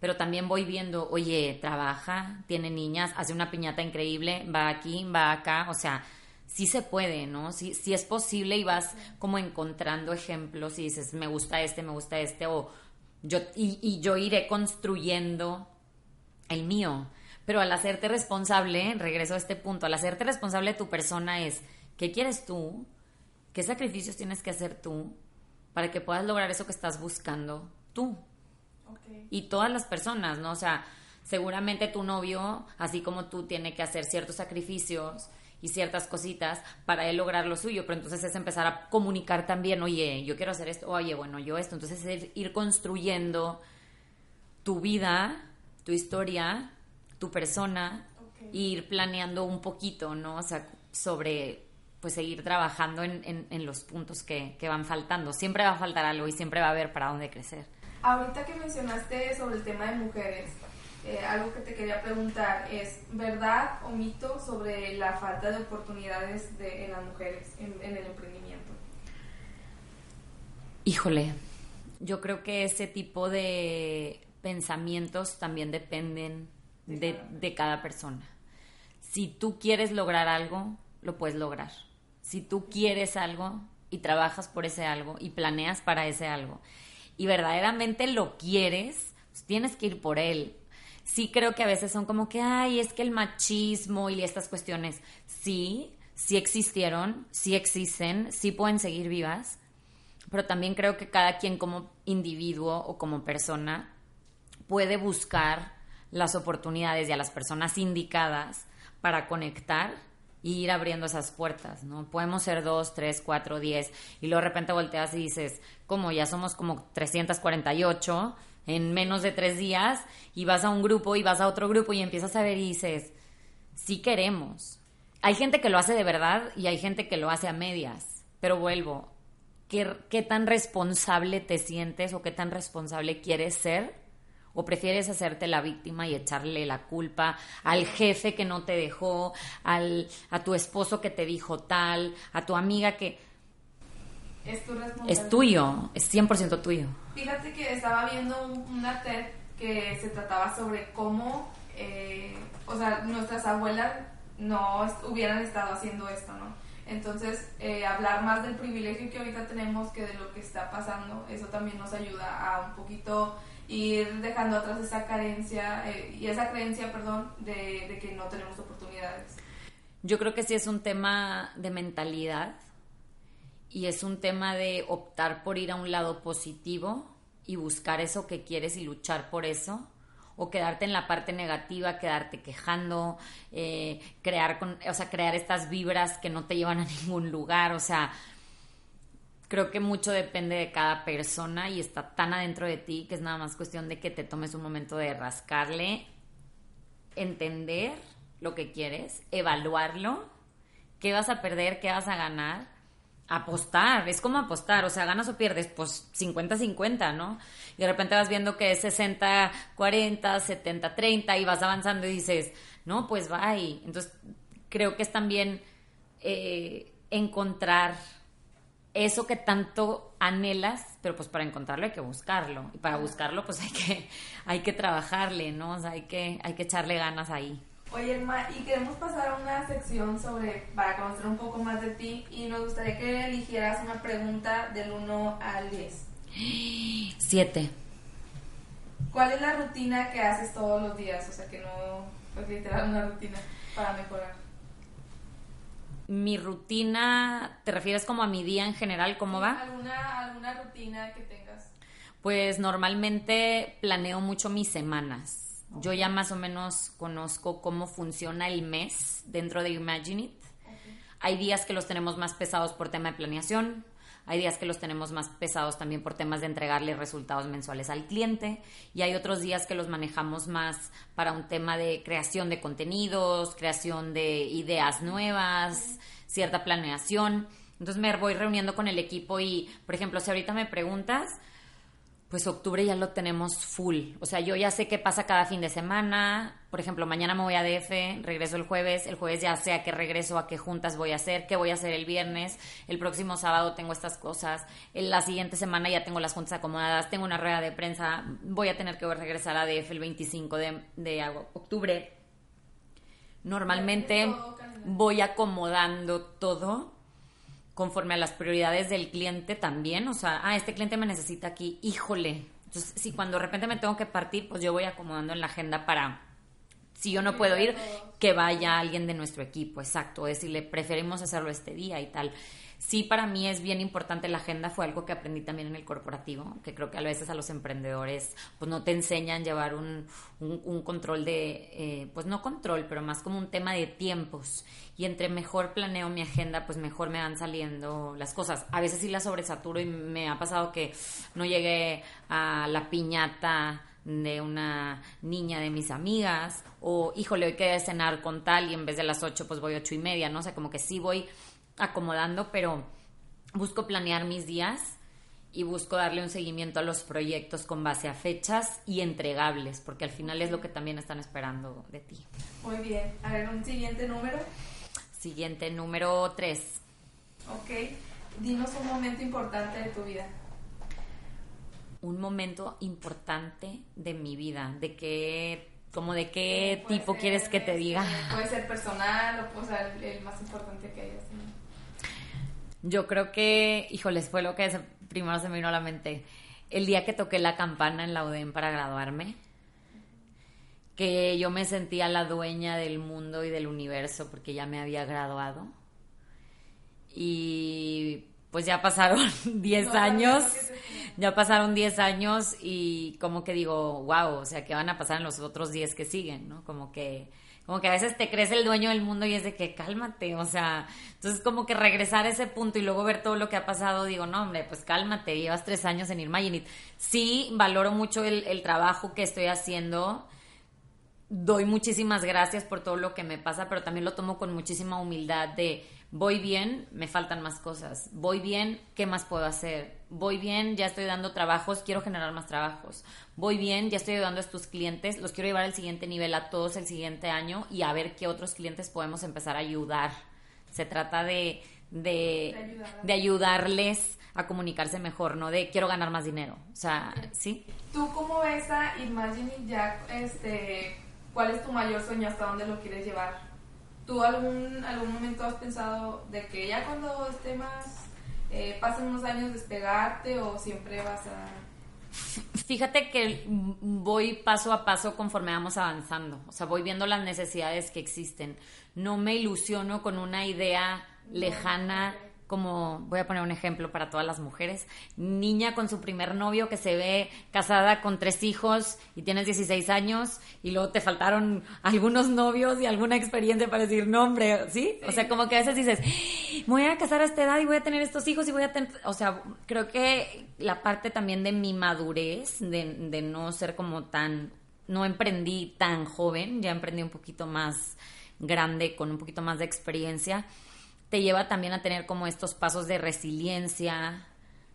pero también voy viendo, oye, trabaja, tiene niñas, hace una piñata increíble, va aquí, va acá, o sea, sí se puede, ¿no? Sí, sí es posible y vas como encontrando ejemplos y dices, me gusta este, me gusta este, o yo, y, y yo iré construyendo el mío. Pero al hacerte responsable, regreso a este punto, al hacerte responsable de tu persona es, ¿qué quieres tú? ¿Qué sacrificios tienes que hacer tú para que puedas lograr eso que estás buscando tú? Y todas las personas, ¿no? O sea, seguramente tu novio, así como tú, tiene que hacer ciertos sacrificios y ciertas cositas para él lograr lo suyo, pero entonces es empezar a comunicar también, oye, yo quiero hacer esto, oye, bueno, yo esto, entonces es ir construyendo tu vida, tu historia, tu persona, ir planeando un poquito, ¿no? O sea, sobre pues seguir trabajando en, en, los puntos que, que van faltando. Siempre va a faltar algo y siempre va a haber para dónde crecer. Ahorita que mencionaste sobre el tema de mujeres, eh, algo que te quería preguntar es, ¿verdad o mito sobre la falta de oportunidades de, en las mujeres en, el emprendimiento? Híjole, yo creo que ese tipo de pensamientos también dependen de, de cada persona. Si tú quieres lograr algo, lo puedes lograr. Si tú quieres algo y trabajas por ese algo y planeas para ese algo y verdaderamente lo quieres, pues tienes que ir por él. Sí creo que a veces son como que, ay, es que el machismo y estas cuestiones, sí, sí existieron, sí existen, sí pueden seguir vivas, pero también creo que cada quien como individuo o como persona puede buscar las oportunidades y a las personas indicadas para conectar ir abriendo esas puertas, ¿no? Podemos ser dos, tres, cuatro, diez, y luego de repente volteas y dices, como ya somos como 348 en menos de tres días, y vas a un grupo y vas a otro grupo y empiezas a ver y dices, sí queremos. Hay gente que lo hace de verdad y hay gente que lo hace a medias, pero vuelvo, ¿qué, qué tan responsable te sientes o qué tan responsable quieres ser? ¿O prefieres hacerte la víctima y echarle la culpa al jefe que no te dejó, al, a tu esposo que te dijo tal, a tu amiga que... Es tu Es tuyo, es 100% tuyo. Fíjate que estaba viendo una TED que se trataba sobre cómo, eh, o sea, nuestras abuelas no hubieran estado haciendo esto, ¿no? Entonces, eh, hablar más del privilegio que ahorita tenemos que de lo que está pasando, eso también nos ayuda a un poquito ir dejando atrás esa carencia eh, y esa creencia, perdón, de, de, que no tenemos oportunidades. Yo creo que sí es un tema de mentalidad y es un tema de optar por ir a un lado positivo y buscar eso que quieres y luchar por eso o quedarte en la parte negativa, quedarte quejando, eh, crear, con, o sea, crear estas vibras que no te llevan a ningún lugar, o sea, creo que mucho depende de cada persona y está tan adentro de ti que es nada más cuestión de que te tomes un momento de rascarle, entender lo que quieres, evaluarlo, qué vas a perder, qué vas a ganar, apostar, es como apostar, o sea, ganas o pierdes, pues 50-50, ¿no? Y de repente vas viendo que es 60-40, 70-30 y vas avanzando y dices, no, pues bye. Entonces, creo que es también eh, encontrar eso que tanto anhelas, pero pues para encontrarlo hay que buscarlo. Y para buscarlo, pues hay que, hay que trabajarle, ¿no? O sea, hay que, hay que echarle ganas ahí. Oye, Elma, y queremos pasar a una sección sobre, para conocer un poco más de ti, y nos gustaría que eligieras una pregunta del 1 al 10. 7. ¿Cuál es la rutina que haces todos los días? O sea, que no, pues literal, una rutina para mejorar mi rutina, ¿te refieres como a mi día en general? ¿Cómo va? ¿Alguna, ¿Alguna rutina que tengas? Pues normalmente planeo mucho mis semanas. Yo ya más o menos conozco cómo funciona el mes dentro de Imagine It. Hay días que los tenemos más pesados por tema de planeación, hay días que los tenemos más pesados también por temas de entregarle resultados mensuales al cliente y hay otros días que los manejamos más para un tema de creación de contenidos, creación de ideas nuevas, cierta planeación. Entonces me voy reuniendo con el equipo y, por ejemplo, si ahorita me preguntas, pues octubre ya lo tenemos full. O sea, yo ya sé qué pasa cada fin de semana. Por ejemplo, mañana me voy a DF, regreso el jueves. El jueves ya sé a qué regreso, a qué juntas voy a hacer, qué voy a hacer el viernes. El próximo sábado tengo estas cosas. En la siguiente semana ya tengo las juntas acomodadas. Tengo una rueda de prensa. Voy a tener que regresar a DF el 25 de, de octubre. Normalmente voy acomodando todo conforme a las prioridades del cliente también, o sea, ah, este cliente me necesita aquí, híjole. Entonces, si cuando de repente me tengo que partir, pues yo voy acomodando en la agenda para, si yo no puedo ir, que vaya alguien de nuestro equipo, exacto, decirle, preferimos hacerlo este día y tal sí para mí es bien importante la agenda, fue algo que aprendí también en el corporativo, que creo que a veces a los emprendedores pues no te enseñan llevar un, un, control de, eh, pues no control, pero más como un tema de tiempos. Y entre mejor planeo mi agenda, pues mejor me van saliendo las cosas. A veces sí la sobresaturo y me ha pasado que no llegué a la piñata de una niña de mis amigas o híjole hoy quedé cenar con tal y en vez de las ocho pues voy ocho y media no o sea como que sí voy acomodando, pero busco planear mis días y busco darle un seguimiento a los proyectos con base a fechas y entregables, porque al final es lo que también están esperando de ti. Muy bien. A ver, un siguiente número. Siguiente número 3. Ok. Dinos un momento importante de tu vida. Un momento importante de mi vida, de qué, como de qué tipo quieres que te diga. Puede ser personal o puede ser el, más importante que hayas tenido. Yo creo que, híjoles, fue lo que primero se me vino a la mente. El día que toqué la campana en la UDEM para graduarme, que yo me sentía la dueña del mundo y del universo porque ya me había graduado. Y pues ya pasaron 10 años, ya pasaron 10 años y como que digo, wow, o sea, ¿qué van a pasar en los otros 10 que siguen, no? Como que como que a veces te crees el dueño del mundo y es de que cálmate, o sea, entonces como que regresar a ese punto y luego ver todo lo que ha pasado, digo, no, hombre, pues cálmate, llevas tres años en Imagine Sí, valoro mucho el, el trabajo que estoy haciendo, doy muchísimas gracias por todo lo que me pasa, pero también lo tomo con muchísima humildad de voy bien, me faltan más cosas, voy bien, ¿qué más puedo hacer? Voy bien, ya estoy dando trabajos, quiero generar más trabajos, voy bien, ya estoy ayudando a estos clientes, los quiero llevar al siguiente nivel a todos el siguiente año y a ver qué otros clientes podemos empezar a ayudar. Se trata de, de, de, ayudarles a comunicarse mejor, no de quiero ganar más dinero. O sea, ¿sí? ¿Tú cómo ves a Imagine Jack este, ¿Cuál es tu mayor sueño? ¿Hasta dónde lo quieres llevar? ¿Tú algún, algún momento has pensado de que ya cuando esté más, eh, pasen unos años despegarte o siempre vas a... Fíjate que voy paso a paso conforme vamos avanzando, o sea, voy viendo las necesidades que existen. No me ilusiono con una idea lejana como voy a poner un ejemplo para todas las mujeres, niña con su primer novio que se ve casada con tres hijos y tienes 16 años y luego te faltaron algunos novios y alguna experiencia para decir nombre, ¿sí? O sea, como que a veces dices, voy a casar a esta edad y voy a tener estos hijos y voy a tener, o sea, creo que la parte también de mi madurez, de, de no ser como tan, no emprendí tan joven, ya emprendí un poquito más grande, con un poquito más de experiencia te lleva también a tener como estos pasos de resiliencia,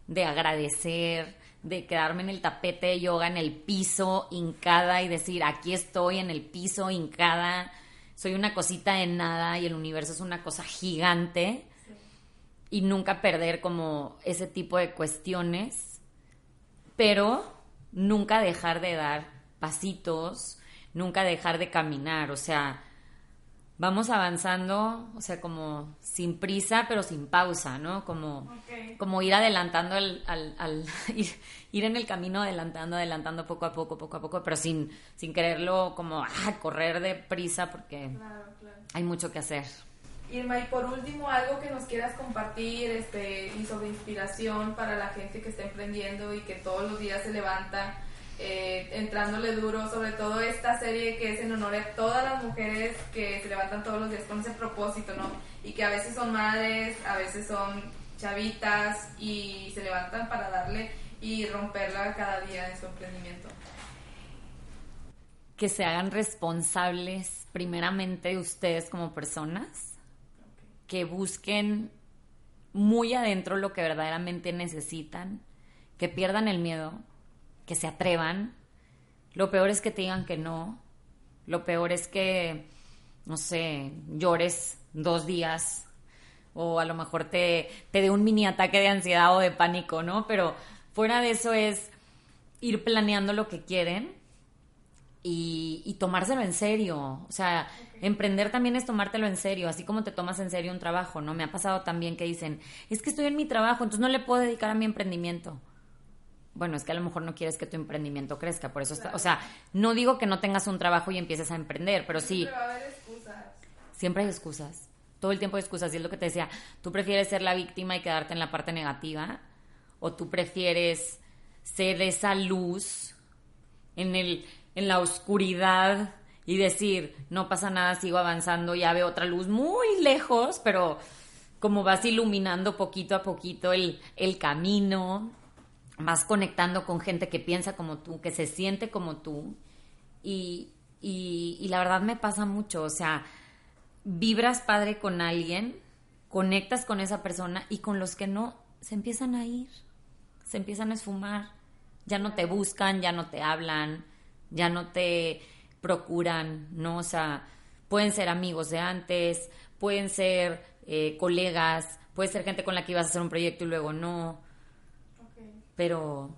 de agradecer, de quedarme en el tapete de yoga, en el piso, hincada y decir, aquí estoy en el piso, hincada, soy una cosita de nada y el universo es una cosa gigante. Y nunca perder como ese tipo de cuestiones, pero nunca dejar de dar pasitos, nunca dejar de caminar, o sea, vamos avanzando, o sea, como sin prisa, pero sin pausa, ¿no? Como, como ir adelantando, al, al, ir, en el camino adelantando, adelantando poco a poco, poco a poco, pero sin, sin quererlo como ah, correr de prisa porque hay mucho que hacer. Irma, y por último, algo que nos quieras compartir este, y sobre inspiración para la gente que está emprendiendo y que todos los días se levanta eh, entrándole duro, sobre todo esta serie que es en honor a todas las mujeres que se levantan todos los días con ese propósito, ¿no? Y que a veces son madres, a veces son chavitas y se levantan para darle y romperla cada día en su emprendimiento. Que se hagan responsables primeramente de ustedes como personas, que busquen muy adentro lo que verdaderamente necesitan, que pierdan el miedo, que se atrevan. Lo peor es que te digan que no. Lo peor es que, no sé, llores dos días o a lo mejor te, te dé un mini ataque de ansiedad o de pánico, ¿no? Pero fuera de eso es ir planeando lo que quieren y, tomárselo en serio. O sea, emprender también es tomártelo en serio, así como te tomas en serio un trabajo, ¿no? Me ha pasado también que dicen, es que estoy en mi trabajo, entonces no le puedo dedicar a mi emprendimiento bueno, es que a lo mejor no quieres que tu emprendimiento crezca, por eso está, o sea, no digo que no tengas un trabajo y empieces a emprender, pero sí. Siempre va a haber excusas. Siempre hay excusas. Todo el tiempo hay excusas. Y es lo que te decía, tú prefieres ser la víctima y quedarte en la parte negativa, o tú prefieres ser esa luz en el, en la oscuridad y decir, no pasa nada, sigo avanzando, ya veo otra luz muy lejos, pero como vas iluminando poquito a poquito el, el camino, vas conectando con gente que piensa como tú, que se siente como tú. Y, y, la verdad me pasa mucho, o sea, vibras padre con alguien, conectas con esa persona y con los que no, se empiezan a ir, se empiezan a esfumar, ya no te buscan, ya no te hablan, ya no te procuran, ¿no? O sea, pueden ser amigos de antes, pueden ser eh, colegas, puede ser gente con la que ibas a hacer un proyecto y luego no pero,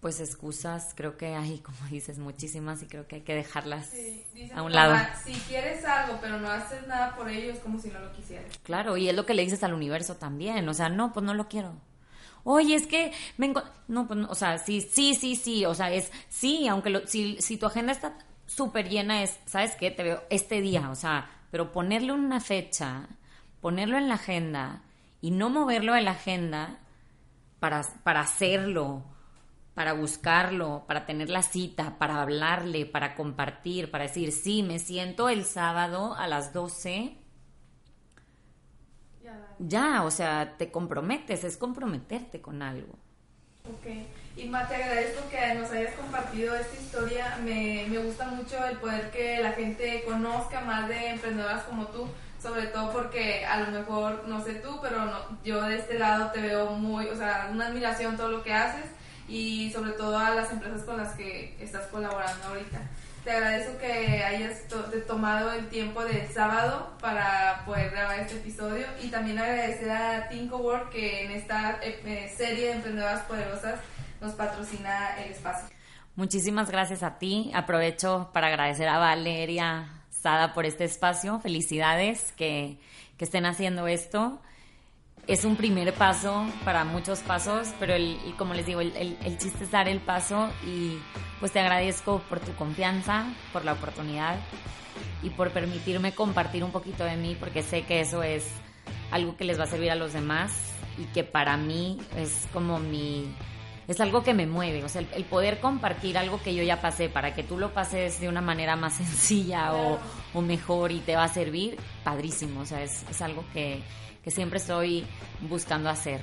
pues excusas, creo que hay, como dices, muchísimas y creo que hay que dejarlas Sí, dice a un mi lado. mamá, si quieres algo pero no haces nada por ello es como si no lo quisieras. Claro, y es lo que le dices al universo también, o sea, no, pues no lo quiero. Oye, es que me no, pues no, o sea, sí, sí, sí, sí, o sea, es sí, aunque lo- si, si tu agenda está súper llena es, ¿sabes qué? Te veo este día, o sea, pero ponerle una fecha, ponerlo en la agenda y no moverlo de la agenda para, para hacerlo, para buscarlo, para tener la cita, para hablarle, para compartir, para decir, sí, me siento el sábado a las 12 Ya, o sea, te comprometes, es comprometerte con algo. Ok. Irma, te agradezco que nos hayas compartido esta historia. Me, me gusta mucho el poder que la gente conozca más de emprendedoras como tú, sobre todo porque a lo mejor, no sé tú, pero no, yo de este lado te veo muy, o sea, una admiración todo lo que haces y sobre todo a las empresas con las que estás colaborando ahorita. Te agradezco que hayas to- tomado el tiempo del sábado para poder grabar este episodio y también agradecer a Tinko Work que en esta eh, serie de emprendedoras poderosas nos patrocina el espacio. Muchísimas gracias a ti. Aprovecho para agradecer a Valeria Sada por este espacio. Felicidades que, que estén haciendo esto. Es un primer paso para muchos pasos, pero el, como les digo, el, el- el chiste es dar el paso y pues te agradezco por tu confianza, por la oportunidad y por permitirme compartir un poquito de mí, porque sé que eso es algo que les va a servir a los demás y que para mí es como mi... Es algo que me mueve, o sea, el, el poder compartir algo que yo ya pasé para que tú lo pases de una manera más sencilla o, o mejor y te va a servir, padrísimo, o sea, es, es algo que, que siempre estoy buscando hacer.